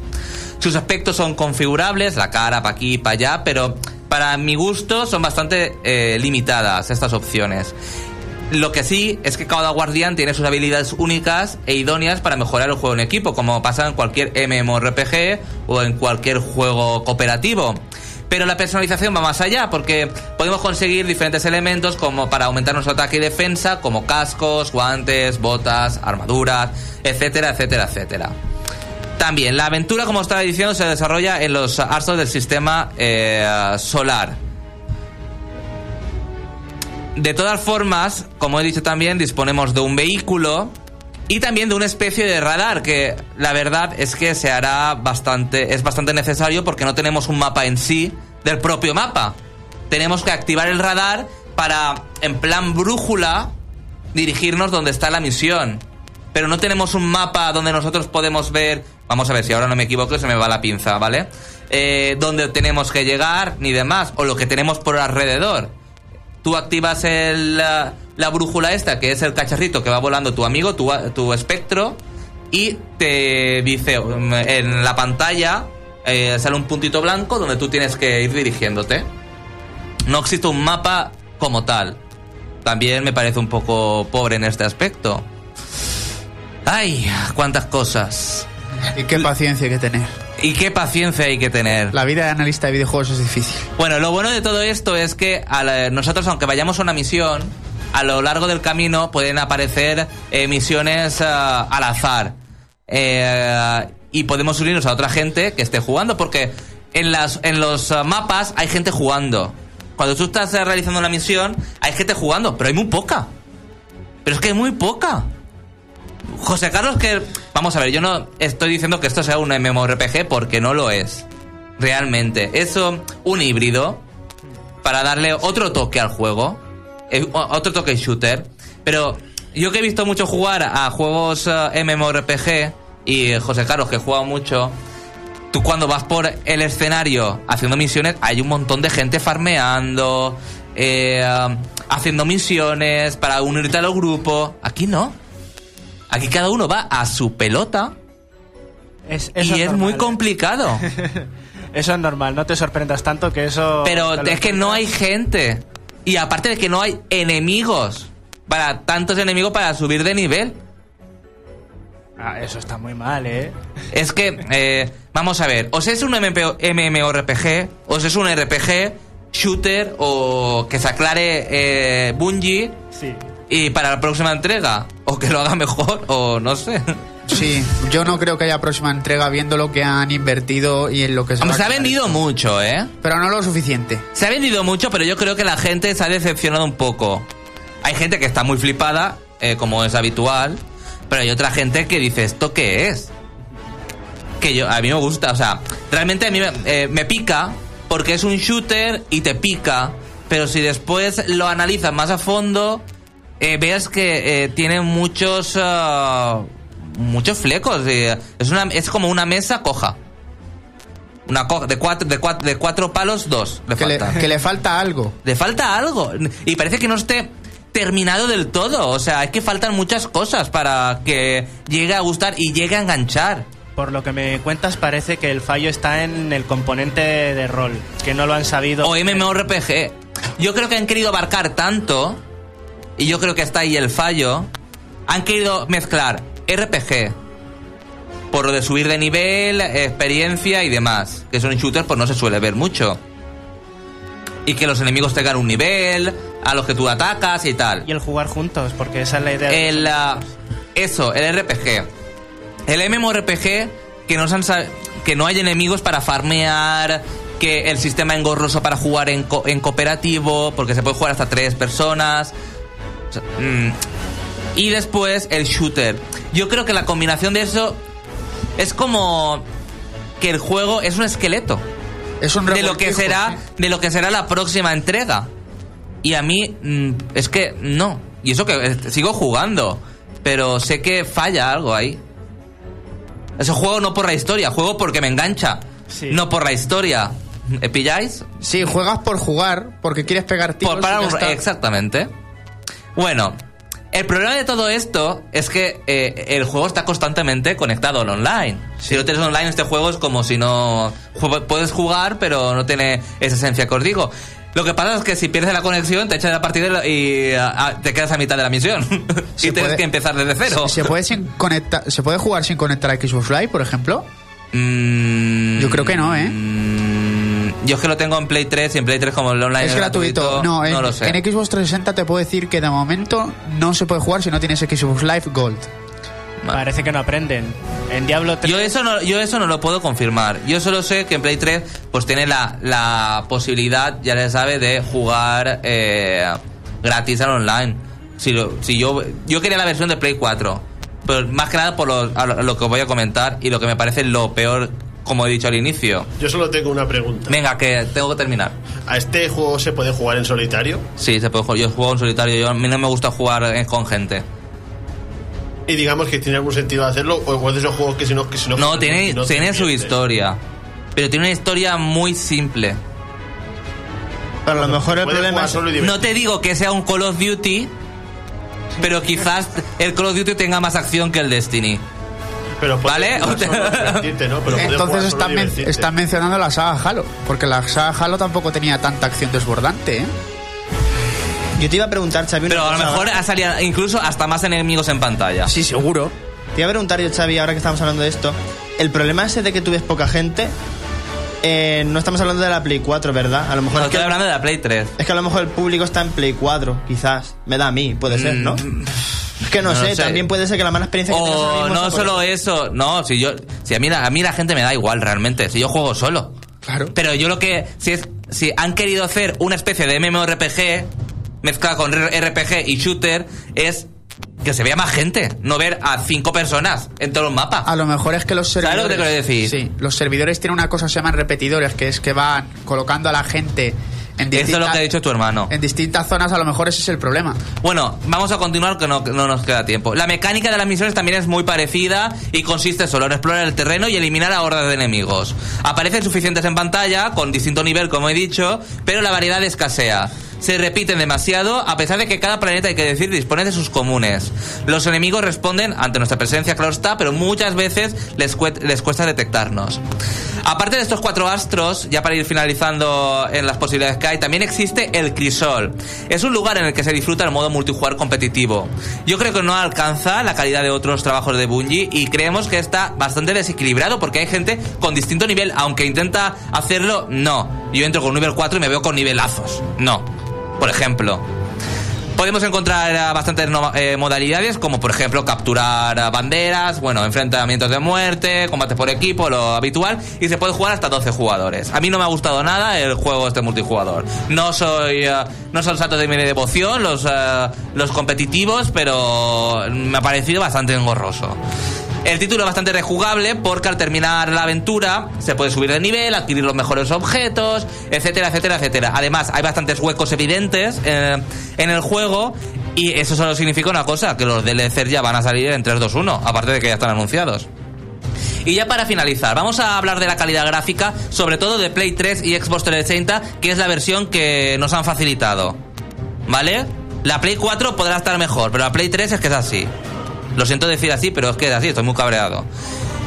Sus aspectos son configurables, la cara para aquí, para allá, pero para mi gusto son bastante eh, limitadas estas opciones. Lo que sí es que cada guardián tiene sus habilidades únicas e idóneas para mejorar el juego en equipo, como pasa en cualquier MMORPG o en cualquier juego cooperativo. Pero la personalización va más allá, porque podemos conseguir diferentes elementos como para aumentar nuestro ataque y defensa, como cascos, guantes, botas, armaduras, etcétera, etcétera, etcétera. También, la aventura, como estaba diciendo, se desarrolla en los astros del sistema eh, solar. De todas formas, como he dicho también, disponemos de un vehículo y también de una especie de radar que la verdad es que se hará bastante es bastante necesario porque no tenemos un mapa en sí del propio mapa. Tenemos que activar el radar para en plan brújula dirigirnos donde está la misión. Pero no tenemos un mapa donde nosotros podemos ver, vamos a ver si ahora no me equivoco, se me va la pinza, ¿vale? Eh, donde tenemos que llegar ni demás o lo que tenemos por alrededor tú activas el, la, la brújula esta, que es el cacharrito que va volando tu amigo, tu, tu espectro, y te dice um, en la pantalla eh, sale un puntito blanco donde tú tienes que ir dirigiéndote. No existe un mapa como tal. También me parece un poco pobre en este aspecto. Ay, cuántas cosas. Y qué paciencia hay que tener. Y qué paciencia hay que tener. La vida de analista de videojuegos es difícil. Bueno, lo bueno de todo esto es que a la- nosotros, aunque vayamos a una misión, a lo largo del camino pueden aparecer eh, misiones ah, al azar. Eh, y podemos unirnos a otra gente que esté jugando, porque en, las, en los mapas hay gente jugando. Cuando tú estás eh, realizando una misión, hay gente jugando, pero hay muy poca. Pero es que hay muy poca. José Carlos, que. Vamos a ver, yo no estoy diciendo que esto sea un MMORPG porque no lo es. Realmente. Es un híbrido para darle otro toque al juego. eh, otro toque shooter. Pero yo que he visto mucho jugar a juegos eh, MMORPG y eh, José Carlos, que juega mucho. Tú cuando vas por el escenario haciendo misiones, hay un montón de gente farmeando, eh, um, haciendo misiones para unirte a los grupos. Aquí no. Aquí cada uno va a su pelota Es, y es normal, muy ¿eh? complicado. [LAUGHS] Eso es normal, no te sorprendas tanto que eso... Pero es que no hay gente. Y aparte de que no hay enemigos. Para tantos enemigos para subir de nivel. Ah, eso está muy mal, ¿eh? Es que, eh, vamos a ver, o sea, es un MMORPG, o sea, es un RPG, shooter, o que se aclare eh, Bungie Sí. Y para la próxima entrega, o que lo haga mejor, o no sé. Sí, yo no creo que haya próxima entrega viendo lo que han invertido y en lo que se, Hombre, va se ha vendido esto. mucho, ¿eh? Pero no lo suficiente. Se ha vendido mucho, pero yo creo que la gente se ha decepcionado un poco. Hay gente que está muy flipada, eh, como es habitual, pero hay otra gente que dice, ¿esto qué es? Que yo, a mí me gusta, o sea, realmente a mí me, eh, me pica porque es un shooter y te pica, pero si después lo analizas más a fondo, eh, ves que eh, tiene muchos... ah, muchos flecos. eh, es, una, es como una mesa coja. Una co- de, cuatro, de, cuatro, de cuatro palos, dos. Le Que le, falta. que le falta algo. Le falta algo. Y parece que no esté terminado del todo. O sea, es que faltan muchas cosas para que llegue a gustar y llegue a enganchar. Por lo que me cuentas parece que el fallo está en el componente de rol, que no lo han sabido... O MMORPG. Yo creo que han querido abarcar tanto, y yo creo que está ahí el fallo, han querido mezclar RPG, por lo de subir de nivel, experiencia y demás, que son shooters pues no se suele ver mucho. Y que los enemigos tengan un nivel, a los que tú atacas y tal. Y el jugar juntos, porque esa es la idea. de El, los ah, eso, el RPG. El MMORPG que, nos han que no hay enemigos para farmear, que el sistema engorroso para jugar en, co- en cooperativo, porque se puede jugar hasta tres personas. O sea, mm. Y después el shooter. Yo creo que la combinación de eso es como que el juego es un esqueleto Es un de lo que será sí. de lo que será la próxima entrega y a mí mm, es que no y eso que eh, sigo jugando pero sé que falla algo ahí ese juego no por la historia juego porque me engancha Sí. no por la historia ¿Me pilláis? Sí, juegas por jugar, porque quieres pegar tiros. Por parar un- exactamente bueno el problema de todo esto es que eh, el juego está constantemente conectado al online. Si no tienes online, este juego es como si no. Puedes jugar, pero no tiene esa esencia que os digo. Lo que pasa es que si pierdes la conexión, te echas de la partida y ah, te quedas a mitad de la misión. [LAUGHS] y Se tienes puede- que empezar desde cero. ¿Se puede, sin conectar, ¿Se puede jugar sin conectar a Xbox Live, por ejemplo? Mm, Yo creo que no, ¿eh? mm, yo es que lo tengo en Play 3 y en Play 3 como el online Es gratuito. No, en, lo sé. en Xbox 360 te puedo decir que de momento no se puede jugar si no tienes Xbox Live Gold. Parece que no aprenden. En Diablo 3 Yo eso, no, yo eso no lo puedo confirmar. Yo solo sé que en Play 3 pues tiene la, la posibilidad, ya le sabe, de jugar eh, gratis al online. Si, lo- si yo, yo quería la versión de Play 4, pero más que nada por lo, a lo, a lo que os voy a comentar y lo que me parece lo peor, como he dicho al inicio. Yo solo tengo una pregunta. Venga, que tengo que terminar. ¿A este juego se puede jugar en solitario? Sí, se puede jugar. Yo juego en solitario. Yo, a mí no me gusta jugar eh, con gente. Y digamos que tiene algún sentido hacerlo, o es de esos juegos que si no... Que si no, No, tiene, no tiene su historia. Pero tiene una historia muy simple. Pero a lo mejor el problema es... No te digo que sea un Call of Duty, pero quizás el Call of Duty tenga más acción que el Destiny. Pero puedes ¿Vale? [LAUGHS] ¿no? Pero Entonces están, men- están mencionando la saga Halo, porque la saga Halo tampoco tenía tanta acción desbordante, ¿eh? Yo te iba a preguntar, Xavi, una Pero a lo mejor ha salido incluso hasta más enemigos en pantalla. Sí, seguro. Te iba a preguntar yo, Xavi, ahora que estamos hablando de esto. El problema ese de que tú ves poca gente... eh, no estamos hablando de la Play 4, ¿verdad? A lo mejor No, es, que, estoy hablando de la Play 3. es que a lo mejor el público está en Play 4, quizás. Me da a mí, puede ser, ¿no? Es que no. No sé, sé. también puede ser que la mala experiencia que tengas ahora O mismo no por solo eso, no, si yo, si a mí, la- a mí la gente me da igual realmente, si yo juego solo. Claro. Pero yo lo que, si es, si han querido hacer una especie de MMORPG mezclada con RPG y shooter, es que se vea más gente, no ver a cinco personas en todos los mapas. A lo mejor es que los ¿Sabes servidores. lo que te decir? Sí, los servidores tienen una cosa que se llaman repetidores, que es que van colocando a la gente en Eso es lo distintas, que ha dicho tu hermano. en distintas zonas, a lo mejor ese es el problema. Bueno, vamos a continuar que no, que no nos queda tiempo. La mecánica de las misiones también es muy parecida y consiste solo en explorar el terreno y eliminar a hordas de enemigos. Aparecen suficientes en pantalla, con distinto nivel, como he dicho, pero la variedad escasea. Se repiten demasiado, a pesar de que cada planeta, hay que decir, dispone de sus comunes. Los enemigos responden ante nuestra presencia, claro está, pero muchas veces les, les cuesta detectarnos. Aparte de estos cuatro astros, ya para ir finalizando en las posibilidades que hay, también existe el Crisol. Es un lugar en el que se disfruta el modo multijugador competitivo. Yo creo que no alcanza la calidad de otros trabajos de Bungie y creemos que está bastante desequilibrado porque hay gente con distinto nivel, aunque intenta hacerlo, no. Yo entro con nivel 4 y me veo con nivelazos. No. Por ejemplo. Podemos encontrar bastantes eh, modalidades, como por ejemplo capturar banderas, bueno, enfrentamientos de muerte, combates por equipo, lo habitual, y se puede jugar hasta 12 jugadores. A mí no me ha gustado nada el juego este multijugador. No soy, eh, no son saltos de mi devoción los, eh, los competitivos, pero me ha parecido bastante engorroso. El título es bastante rejugable porque al terminar la aventura se puede subir de nivel, adquirir los mejores objetos, etcétera, etcétera, etcétera. Además, hay bastantes huecos evidentes eh, en el juego y eso solo significa una cosa, que los DLCs ya van a salir en 3, 2, 1, aparte de que ya están anunciados. Y ya para finalizar, vamos a hablar de la calidad gráfica, sobre todo de Play 3 y Xbox 360, que es la versión que nos han facilitado. ¿Vale? La Play 4 podrá estar mejor, pero la Play 3 es que es así. Lo siento decir así, pero es que es así, estoy muy cabreado.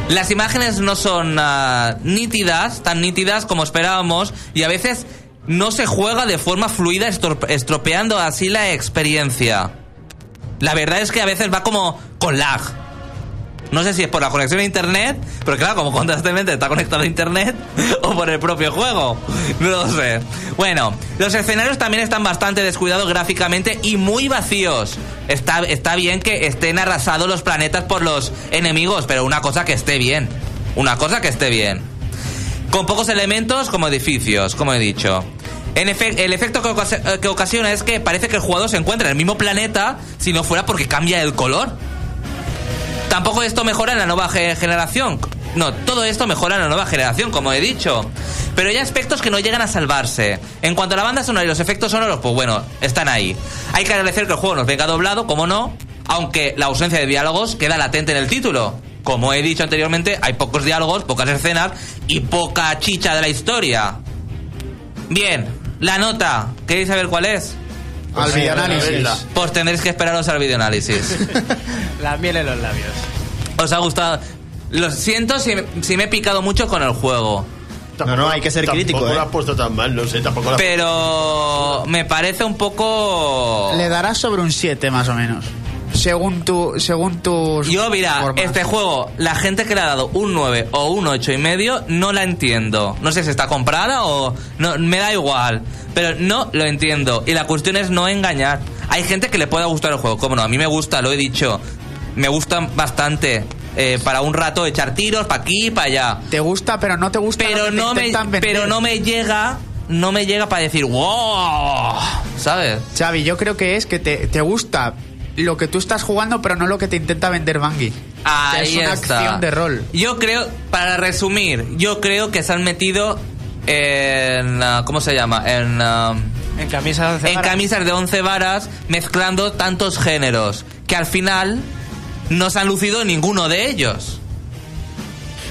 Las imágenes no son ah, nítidas, tan nítidas como esperábamos, y a veces no se juega de forma fluida, estropeando así la experiencia. La verdad es que a veces va como con lag. No sé si es por la conexión a internet, pero claro, como constantemente está conectado a internet, [LAUGHS] o por el propio juego. No lo sé. Bueno, los escenarios también están bastante descuidados gráficamente y muy vacíos. Está, está bien que estén arrasados los planetas por los enemigos, pero una cosa que esté bien. Una cosa que esté bien. Con pocos elementos como edificios, como he dicho. En efe- el efecto que, eh, que ocasiona es que parece que el jugador se encuentra en el mismo planeta si no fuera porque cambia el color. Tampoco esto mejora en la nueva ge- generación. No, todo esto mejora en la nueva generación, como he dicho. Pero hay aspectos que no llegan a salvarse. En cuanto a la banda sonora y los efectos sonoros, pues bueno, están ahí. Hay que agradecer que el juego nos venga doblado, como no, aunque la ausencia de diálogos queda latente en el título. Como he dicho anteriormente, hay pocos diálogos, pocas escenas y poca chicha de la historia. Bien, la nota. ¿Queréis saber cuál es? Al sí, videoanálisis. Pues tendréis que esperaros al videoanálisis. [LAUGHS] La miel en los labios. ¿Os ha gustado? Lo siento si, si me he picado mucho con el juego. No, no, hay que ser tampoco crítico, lo ¿eh? has puesto tan mal, no sé, tampoco lo has Pero me parece un poco... Le darás sobre un 7 más o menos. Según tu, según tus Yo, mira, formas. este juego, la gente que le ha dado un 9 o un 8 y medio, no la entiendo. No sé si está comprada o... No, me da igual. Pero no lo entiendo. Y la cuestión es no engañar. Hay gente que le pueda gustar el juego. Como no, a mí me gusta, lo he dicho. Me gustan bastante. Eh, para un rato echar tiros, para aquí, para allá. Te gusta, pero no te gusta Pero no, me, pero no me llega... No me llega para decir, wow, ¿sabes? Xavi, yo creo que es que te, te gusta lo que tú estás jugando, pero no lo que te intenta vender Bungie. Que Ahí es una está. acción de rol. Yo creo, para resumir, yo creo que se han metido en. ah, ¿Cómo se llama? En. ah, En camisas de en camisas de 11 varas, mezclando tantos géneros, que al final no se han lucido ninguno de ellos.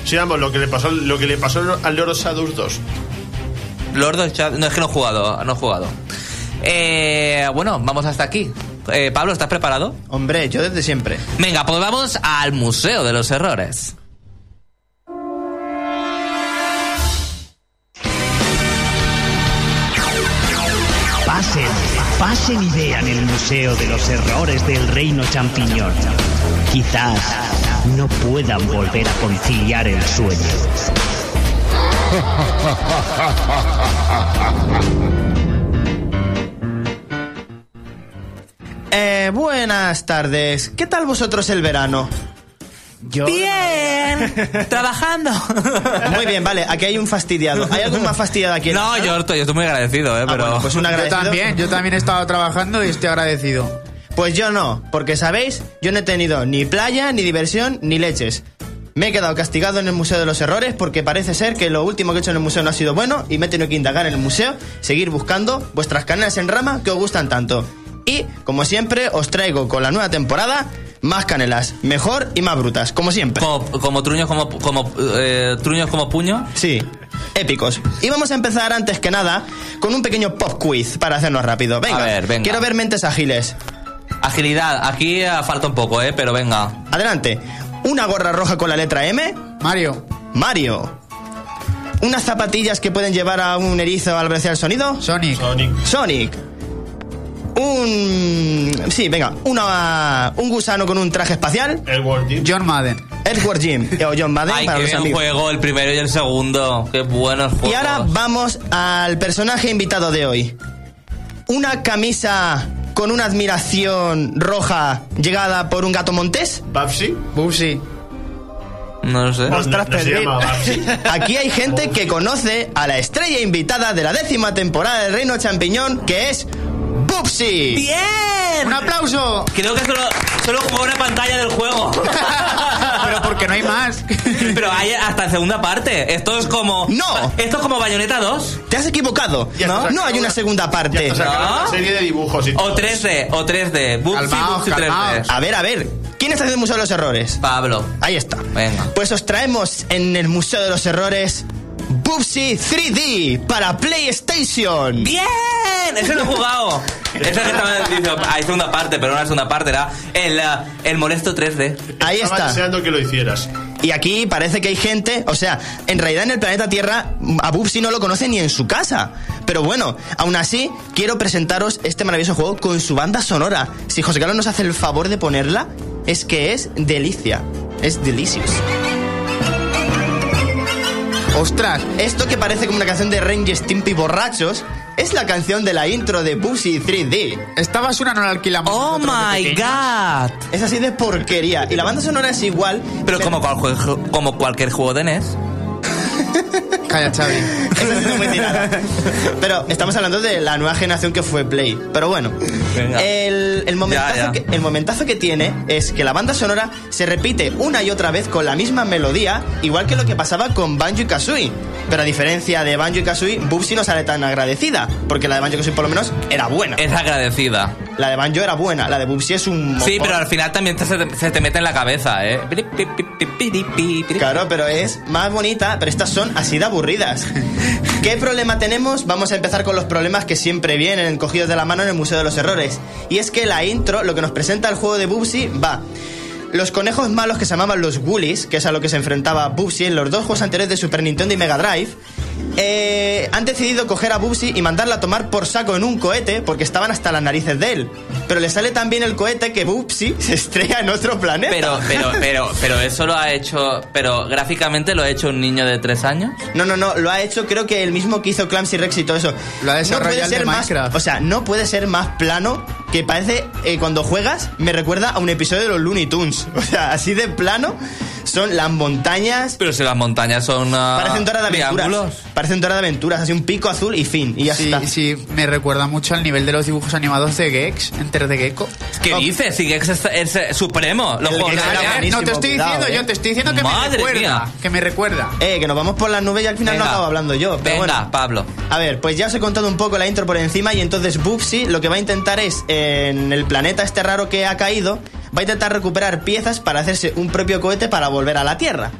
Sí, vamos, lo que le pasó, lo que le pasó al Lord of Shadows 2. Lord of Shadows- No, es que no he jugado, no he jugado. Eh, bueno, vamos hasta aquí. Eh, Pablo, ¿estás preparado? Hombre, yo desde siempre. Venga, pues vamos al Museo de los Errores. Pasen, pasen y vean el Museo de los Errores del Reino Champiñón. Quizás no puedan volver a conciliar el sueño. [LAUGHS] Eh, buenas tardes. ¿Qué tal vosotros el verano? Yo... Bien, [LAUGHS] trabajando. Muy bien, vale, aquí hay un fastidiado. ¿Hay algún más fastidiado aquí? No, yo estoy, yo estoy muy agradecido, ¿eh? Ah, Pero... bueno, pues un Yo también, yo también he estado trabajando y estoy agradecido. Pues yo no, porque sabéis, yo no he tenido ni playa, ni diversión, ni leches. Me he quedado castigado en el Museo de los Errores porque parece ser que lo último que he hecho en el museo no ha sido bueno y me he tenido que indagar en el museo, seguir buscando vuestras canelas en rama que os gustan tanto. Y, como siempre, os traigo con la nueva temporada más canelas, mejor y más brutas, como siempre. Como, como truños como, como, eh, truños como puño. Sí, épicos. Y vamos a empezar antes que nada con un pequeño pop quiz para hacernos rápido. Venga, A ver, venga. quiero ver mentes ágiles. Agilidad, aquí eh, falta un poco, ¿eh? Pero venga. Adelante. Una gorra roja con la letra M. Mario, Mario. Unas zapatillas que pueden llevar a un erizo al apreciar el sonido. Sonic, Sonic. Sonic. Un. Sí, venga. Una, un gusano con un traje espacial. Edward Jim. John Madden. Edward Jim o John Madden Ay, para qué los bien amigos. juego, el primero y el segundo. Qué buenos juegos. Y ahora vamos al personaje invitado de hoy. Una camisa con una admiración roja llegada por un gato montés. Babsy. Bubsy. No lo sé. No, Ostras, no se Pedrín. llama Babsy. [LAUGHS] Aquí hay gente que conoce a la estrella invitada de la décima temporada del Reino Champiñón, que es Bubsy. ¡Bien! ¡Un aplauso! Creo que solo, solo jugó una pantalla del juego. [LAUGHS] Pero porque no hay más. [LAUGHS] Pero hay hasta segunda parte. Esto es como. No. Esto es como Bayonetta 2. Te has equivocado. Ya No, no hay una segunda parte. ¿No? una serie de dibujos y O todo. 3D, o 3D. Bubsy, Calmaos, Bubsy 3D. calmaos. A ver, a ver. ¿Quién está haciendo el Museo de los Errores? Pablo. Ahí está. Venga. Pues os traemos en el Museo de los Errores Bubsy 3D para PlayStation. ¡Bien! Ese lo he jugado. Ese que estaba diciendo, hay segunda parte, pero no la segunda parte, era el, eh, el molesto 3D. Ahí Estaba está. deseando que lo hicieras. Y aquí parece que hay gente, o sea, en realidad en el planeta Tierra a Bubsy no lo conoce ni en su casa. Pero bueno, aún así quiero presentaros este maravilloso juego con su banda sonora. Si José Carlos nos hace el favor de ponerla, es que es delicia. Es delicious. Ostras, Esto que parece como una canción de Ranger Stimpy borrachos es la canción de la intro de Bubsy 3D. esta basura no la alquilamos. ¡Oh, my. God! Es así de porquería. Y la banda sonora es igual. Pero como, cual como cualquier juego de NES. [LAUGHS] Calla, Xavi. Esa ha sido muy tirada. [LAUGHS] Pero estamos hablando de la nueva generación que fue Play. Pero bueno, el, el momentazo Ya, ya. Que, el momentazo que tiene es que la banda sonora se repite una y otra vez con la misma melodía, igual que lo que pasaba con Banjo y Kazooie. Pero a diferencia de Banjo y Kazooie, Bubsy no sale tan agradecida, porque la de Banjo y Kazooie por lo menos era buena. Es agradecida. La de Banjo era buena, la de Bubsy es un... Sí, pero al final también te- se, te, se te mete en la cabeza, ¿eh? Claro, pero es más bonita, pero estas son así de aburridas. [LAUGHS] ¿Qué problema tenemos? Vamos a empezar con los problemas que siempre vienen cogidos de la mano en el Museo de los Errores. Y es que la intro, lo que nos presenta el juego de Bubsy, va. Los conejos malos que se llamaban los Woolies, que es a lo que se enfrentaba Bubsy en los dos juegos anteriores de Super Nintendo y Mega Drive, eh, han decidido coger a Bubsy y mandarla a tomar por saco en un cohete porque estaban hasta las narices de él. Pero le sale tan bien el cohete que Bubsy [LAUGHS] se estrella en otro planeta. Pero, pero, pero, pero eso lo ha hecho. Pero gráficamente lo ha hecho un niño de tres años. No, no, no, lo ha hecho creo que el mismo que hizo Clamsy Rex y todo eso. Lo ha No desarrollado puede el ser de más, Minecraft. o sea, no puede ser más plano que parece eh, cuando juegas me recuerda a un episodio de los Looney Tunes. [LAUGHS] O sea, así de plano son las montañas. Pero si las montañas son. ah, Parecen Dora de aventuras. triángulos. Parecen Dora de aventuras, así un pico azul y fin. Y ya Sí, está. sí, me recuerda mucho al nivel de los dibujos animados de Gex, Enter de Gecko. ¿Qué dices? Si Gex es, es, eh, supremo. Los juegos de. No te estoy cuidado, diciendo eh. yo, te estoy diciendo que Madre me recuerda. mía. Que me recuerda. Eh, que nos vamos por las nubes y al final no Venga. acabo hablando yo. Pero Venga, bueno. Pablo. A ver, pues ya os he contado un poco la intro por encima y entonces Bubsy lo que va a intentar es, en el planeta este raro que ha caído, va a intentar recuperar piezas para hacerse un propio cohete para volver a la Tierra.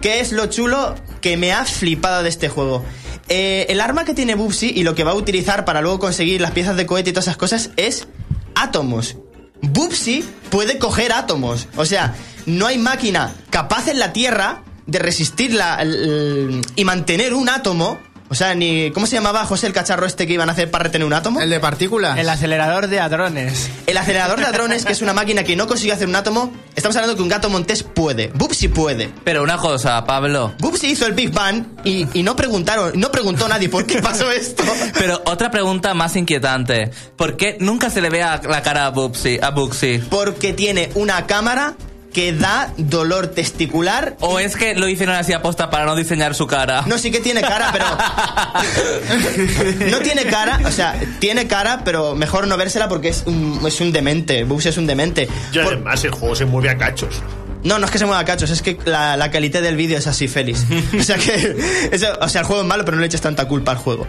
¿Qué es lo chulo que me ha flipado de este juego? Eh, el arma que tiene Bubsy y lo que va a utilizar para luego conseguir las piezas de cohete y todas esas cosas es átomos. Bubsy puede coger átomos. O sea, no hay máquina capaz en la Tierra de resistir la, el- y mantener un átomo. O sea, ni. ¿Cómo se llamaba José el cacharro este que iban a hacer para retener un átomo? El de partículas. El acelerador de hadrones. El acelerador de hadrones, que es una máquina que no consiguió hacer un átomo. Estamos hablando que un gato montés puede. Bubsy puede. Pero una cosa, Pablo. Bubsy hizo el Big Bang y, y no preguntaron, no preguntó nadie por qué pasó esto. [LAUGHS] Pero otra pregunta más inquietante. ¿Por qué nunca se le ve a la cara a Bubsy? A Bugsy? Porque tiene una cámara que da dolor testicular. ¿O es que lo hicieron así aposta para no diseñar su cara? No, sí que tiene cara, pero. [LAUGHS] no tiene cara, o sea, tiene cara, pero mejor no vérsela porque es un, es un demente. Bubsy es un demente. Y Por- además el juego se mueve a cachos. No, no es que se mueva cachos, es que la, la calidad del vídeo es así, Félix. [LAUGHS] O sea que. eso- o sea, el juego es malo, pero no le eches tanta culpa al juego.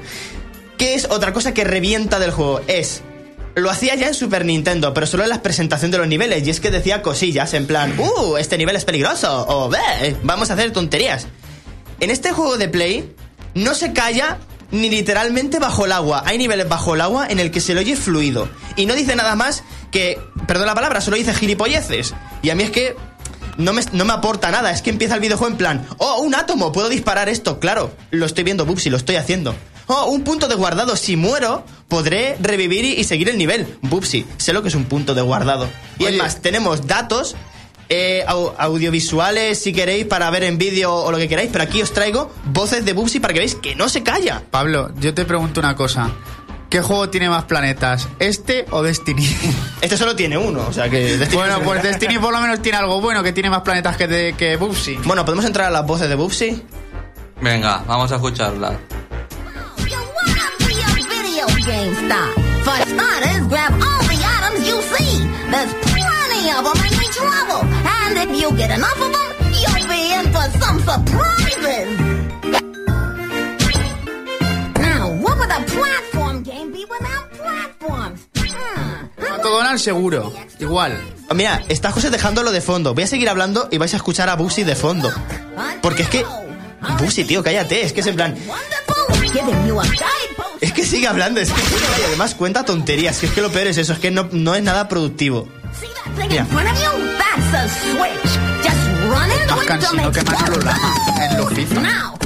¿Qué es otra cosa que revienta del juego? Es. Lo hacía ya en Super Nintendo, pero solo en la presentación de los niveles. Y es que decía cosillas en plan, ¡Uh! Este nivel es peligroso. O ve, vamos a hacer tonterías. En este juego de Play, no se calla ni literalmente bajo el agua. Hay niveles bajo el agua en el que se le oye fluido. Y no dice nada más que. Perdón la palabra, solo dice gilipolleces. Y a mí es que. No me, no me aporta nada, es que empieza el videojuego en plan, oh, un átomo, puedo disparar esto, claro, lo estoy viendo, Bubsy, lo estoy haciendo. Oh, un punto de guardado, si muero, podré revivir y, y seguir el nivel. Bubsy, sé lo que es un punto de guardado. Y es Oye. más, tenemos datos eh, au- audiovisuales si queréis para ver en vídeo o lo que queráis, pero aquí os traigo voces de Bubsy para que veáis que no se calla. Pablo, yo te pregunto una cosa. ¿Qué juego tiene más planetas? ¿Este o Destiny? [LAUGHS] Este solo tiene uno, o sea que... [LAUGHS] Destiny bueno, pues. Destiny por lo menos tiene algo bueno, que tiene más planetas que, de, que Bubsy. Bueno, podemos entrar a las voces de Bubsy. Venga, vamos a escucharla. Video game star? For starters, grab all the items you see. There's plenty of them in each level. And if you get enough of them, you'll be in for some surprises. Now, what would a platform game be without platforms? Hmm. Seguro, igual. Oh, Mira, está José dejándolo de fondo. Voy a seguir hablando y vais a escuchar a Bubsy de fondo. Porque es que... Bubsy, tío, cállate. Es que es en plan... Es que sigue hablando, es que y además cuenta tonterías. Que es que lo peor es eso, es que no, no es nada productivo. Mira. cansino que Manolo Lama en los FIFA.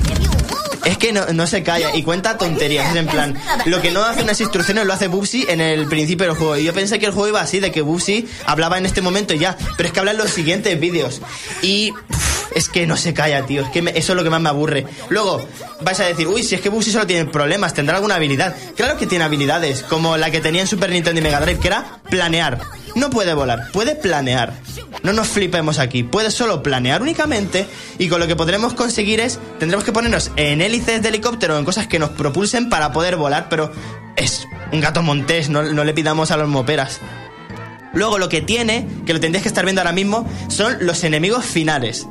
Es que no, no se calla y cuenta tonterías. Es en plan, lo que no hace unas instrucciones lo hace Bubsy en el principio del juego. Y yo pensé que el juego iba así, de que Bubsy hablaba en este momento y ya. Pero es que habla en los siguientes vídeos. Y es que no se calla, tío. Es que me- eso es lo que más me aburre. Luego, vais a decir, uy, si es que Bubsy solo tiene problemas, tendrá alguna habilidad. Claro que tiene habilidades, como la que tenía en Super Nintendo y Mega Drive, que era planear. No puede volar, puede planear. No nos flipemos aquí, puede solo planear únicamente y con lo que podremos conseguir es, tendremos que ponernos en hélices de helicóptero, en cosas que nos propulsen para poder volar, pero es un gato montés, no, le pidamos a los moperas. Luego lo que tiene, que lo tendréis que estar viendo ahora mismo, son los enemigos finales.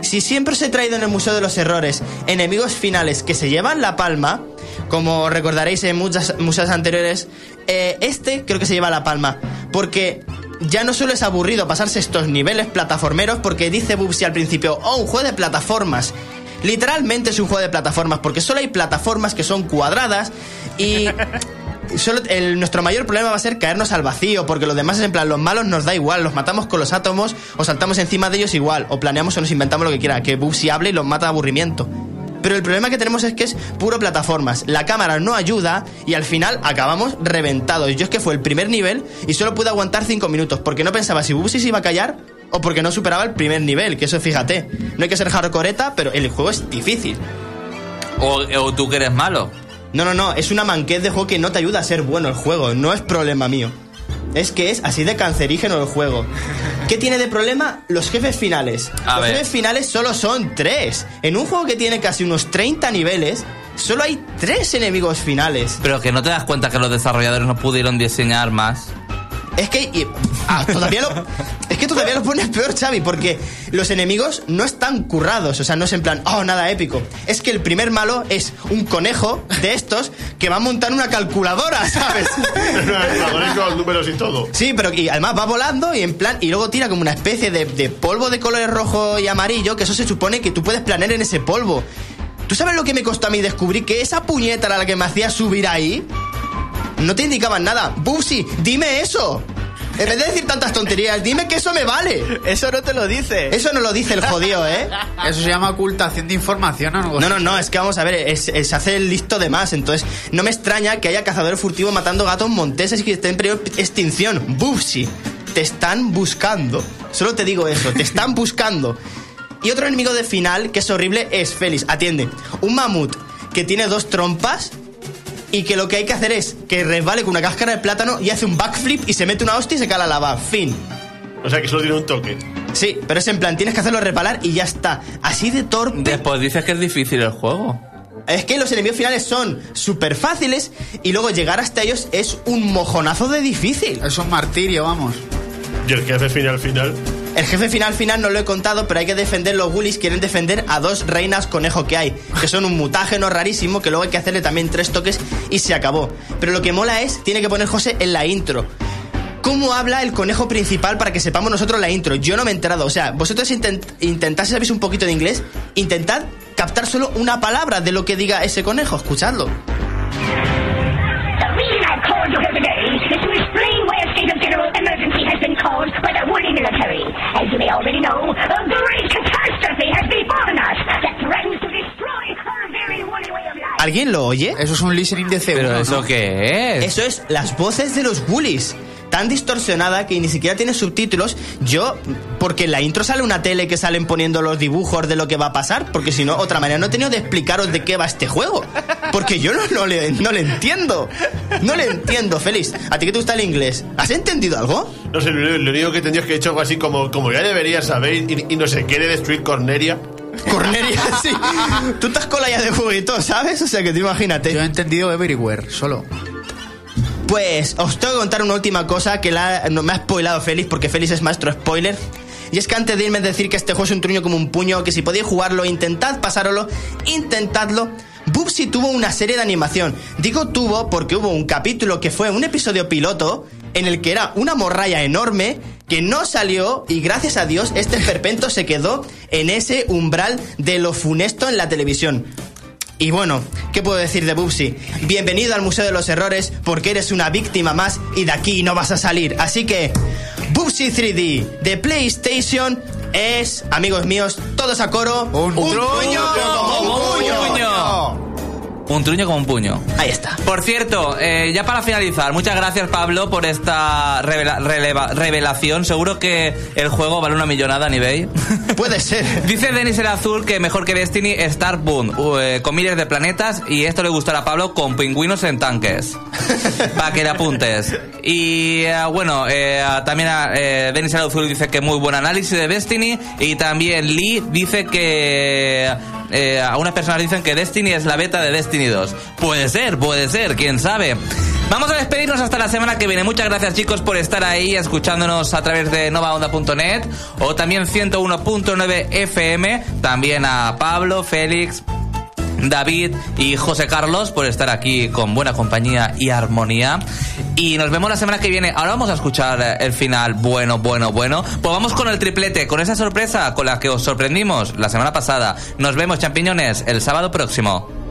Si siempre os he traído en el Museo de los Errores enemigos finales que se llevan la palma, como recordaréis en muchas museos anteriores, eh, este creo que se lleva la palma. Porque ya no solo es aburrido pasarse estos niveles plataformeros, porque dice Bubsy al principio, oh, un juego de plataformas. Literalmente es un juego de plataformas, porque solo hay plataformas que son cuadradas y [LAUGHS] solo el- nuestro mayor problema va a ser caernos al vacío, porque los demás es en plan, los malos nos da igual, los matamos con los átomos o saltamos encima de ellos igual, o planeamos o nos inventamos lo que quiera, que Bubsy hable y los mata de aburrimiento. Pero el problema que tenemos es que es puro plataformas. La cámara no ayuda y al final acabamos reventados. Yo es que fue el primer nivel y solo pude aguantar 5 minutos porque no pensaba si Bubsy se iba a callar o porque no superaba el primer nivel, que eso fíjate. No hay que ser hardcoreta, pero el juego es difícil. O, o tú que eres malo. No, no, no, es una manquez de juego que no te ayuda a ser bueno el juego, no es problema mío. Es que es así de cancerígeno el juego. ¿Qué tiene de problema? Los jefes finales. A Los ver. jefes finales solo son tres. En un juego que tiene casi unos 30 niveles, solo hay tres enemigos finales. Pero que no te das cuenta que los desarrolladores no pudieron diseñar más. Es que y- ah, todavía lo, es que todavía lo pones peor, Xavi, porque los enemigos no están currados, o sea, no es en plan, oh, nada épico. Es que el primer malo es un conejo de estos que va a montar una calculadora, [LAUGHS] ¿sabes? con los números y todo. Sí, pero y además va volando y en plan y luego tira como una especie de, de polvo de colores rojo y amarillo, que eso se supone que tú puedes planear en ese polvo. ¿Tú sabes lo que me costó a mí descubrir que esa puñeta era la que me hacía subir ahí? No te indicaban nada. Bubsy, dime eso. En vez de decir tantas tonterías, dime que eso me vale. Eso no te lo dice. Eso no lo dice el jodido, ¿eh? [LAUGHS] Eso se llama ocultación de información, ¿no? No, no, no, es que vamos a ver, es- es- se hace el listo de más. Entonces, no me extraña que haya cazadores furtivos matando gatos monteses y que estén en peligro de extinción. Bubsy, te están buscando. Solo te digo eso, te están buscando. Y otro enemigo de final que es horrible es Félix. Atiende, un mamut que tiene dos trompas y que lo que hay que hacer es que resbale con una cáscara de plátano y hace un backflip y se mete una hostia y se cae a la lava. Fin. O sea que solo tiene un toque. Sí, pero es en plan, tienes que hacerlo reparar y ya está. Así de torpe. Después dices que es difícil el juego. Es que los enemigos finales son súper fáciles y luego llegar hasta ellos es un mojonazo de difícil. Es un martirio, vamos. Y el jefe final final. El jefe final final no lo he contado, pero hay que defender los bullies. Quieren defender a dos reinas conejo que hay, que son un mutágeno rarísimo que luego hay que hacerle también tres toques y se acabó. Pero lo que mola es, tiene que poner José en la intro. ¿Cómo habla el conejo principal para que sepamos nosotros la intro? Yo no me he enterado. O sea, vosotros intent intentad, si sabéis un poquito de inglés, intentad captar solo una palabra de lo que diga ese conejo. Escuchadlo. The caused by the woolly military. As you may already know, a great catastrophe has befallen us that threatens to destroy our very woolly way of life. ¿Alguien lo oye? Eso es un listening de C1. ¿Pero eso qué es? Eso es las voces de los bullies. Tan distorsionada que ni siquiera tiene subtítulos. Yo, porque en la intro sale una tele que salen poniendo los dibujos de lo que va a pasar, porque si no, otra manera no he tenido de explicaros de qué va este juego. Porque yo no, no, le, no le entiendo. No le entiendo, Félix. ¿A ti que te gusta el inglés? ¿Has entendido algo? No sé, lo, lo único que tendría es que he hecho algo así como, como ya deberías saber y, y no se quiere destruir Corneria. Cornelia, [LAUGHS] sí. Tú estás con la ya de todo, ¿sabes? O sea que tú imagínate. Yo he entendido Everywhere, solo. Pues os tengo que contar una última cosa que no, me ha spoilado Félix, porque Félix es maestro spoiler. Y es que antes de irme a decir que este juego es un truño como un puño, que si podéis jugarlo, intentad pasároslo, intentadlo. Bubsy tuvo una serie de animación. Digo tuvo porque hubo un capítulo que fue un episodio piloto en el que era una morralla enorme que no salió y gracias a Dios este esperpento se quedó en ese umbral de lo funesto en la televisión. Y bueno, ¿qué puedo decir de Bubsy? Bienvenido al Museo de los Errores porque eres una víctima más y de aquí no vas a salir. Así que, Bubsy 3D de PlayStation es, amigos míos, todos a coro, un, truño como un puño. Un truño como un puño. Ahí está. Por cierto, eh, ya para finalizar, muchas gracias Pablo por esta revela- releva- revelación. Seguro que el juego vale una millonada en eBay. [LAUGHS] Puede ser. Dice Denis el Azul que mejor que Destiny Star Boom, eh, con miles de planetas y esto le gustará a Pablo con pingüinos en tanques. [LAUGHS] Para que le apuntes. Y eh, bueno, eh, también eh, Denis el Azul dice que muy buen análisis de Destiny y también Lee dice que eh, algunas personas dicen que Destiny es la beta de Destiny 2. Puede ser, puede ser, quién sabe. Vamos a despedirnos hasta la semana que viene. Muchas gracias chicos por estar ahí escuchándonos a través de novaonda.net o también 101.9 FM. También a Pablo, Félix, David y José Carlos por estar aquí con buena compañía y armonía. Y nos vemos la semana que viene. Ahora vamos a escuchar eh, el final bueno, bueno, bueno. Pues vamos con el triplete, con esa sorpresa con la que os sorprendimos la semana pasada. Nos vemos, champiñones, el sábado próximo.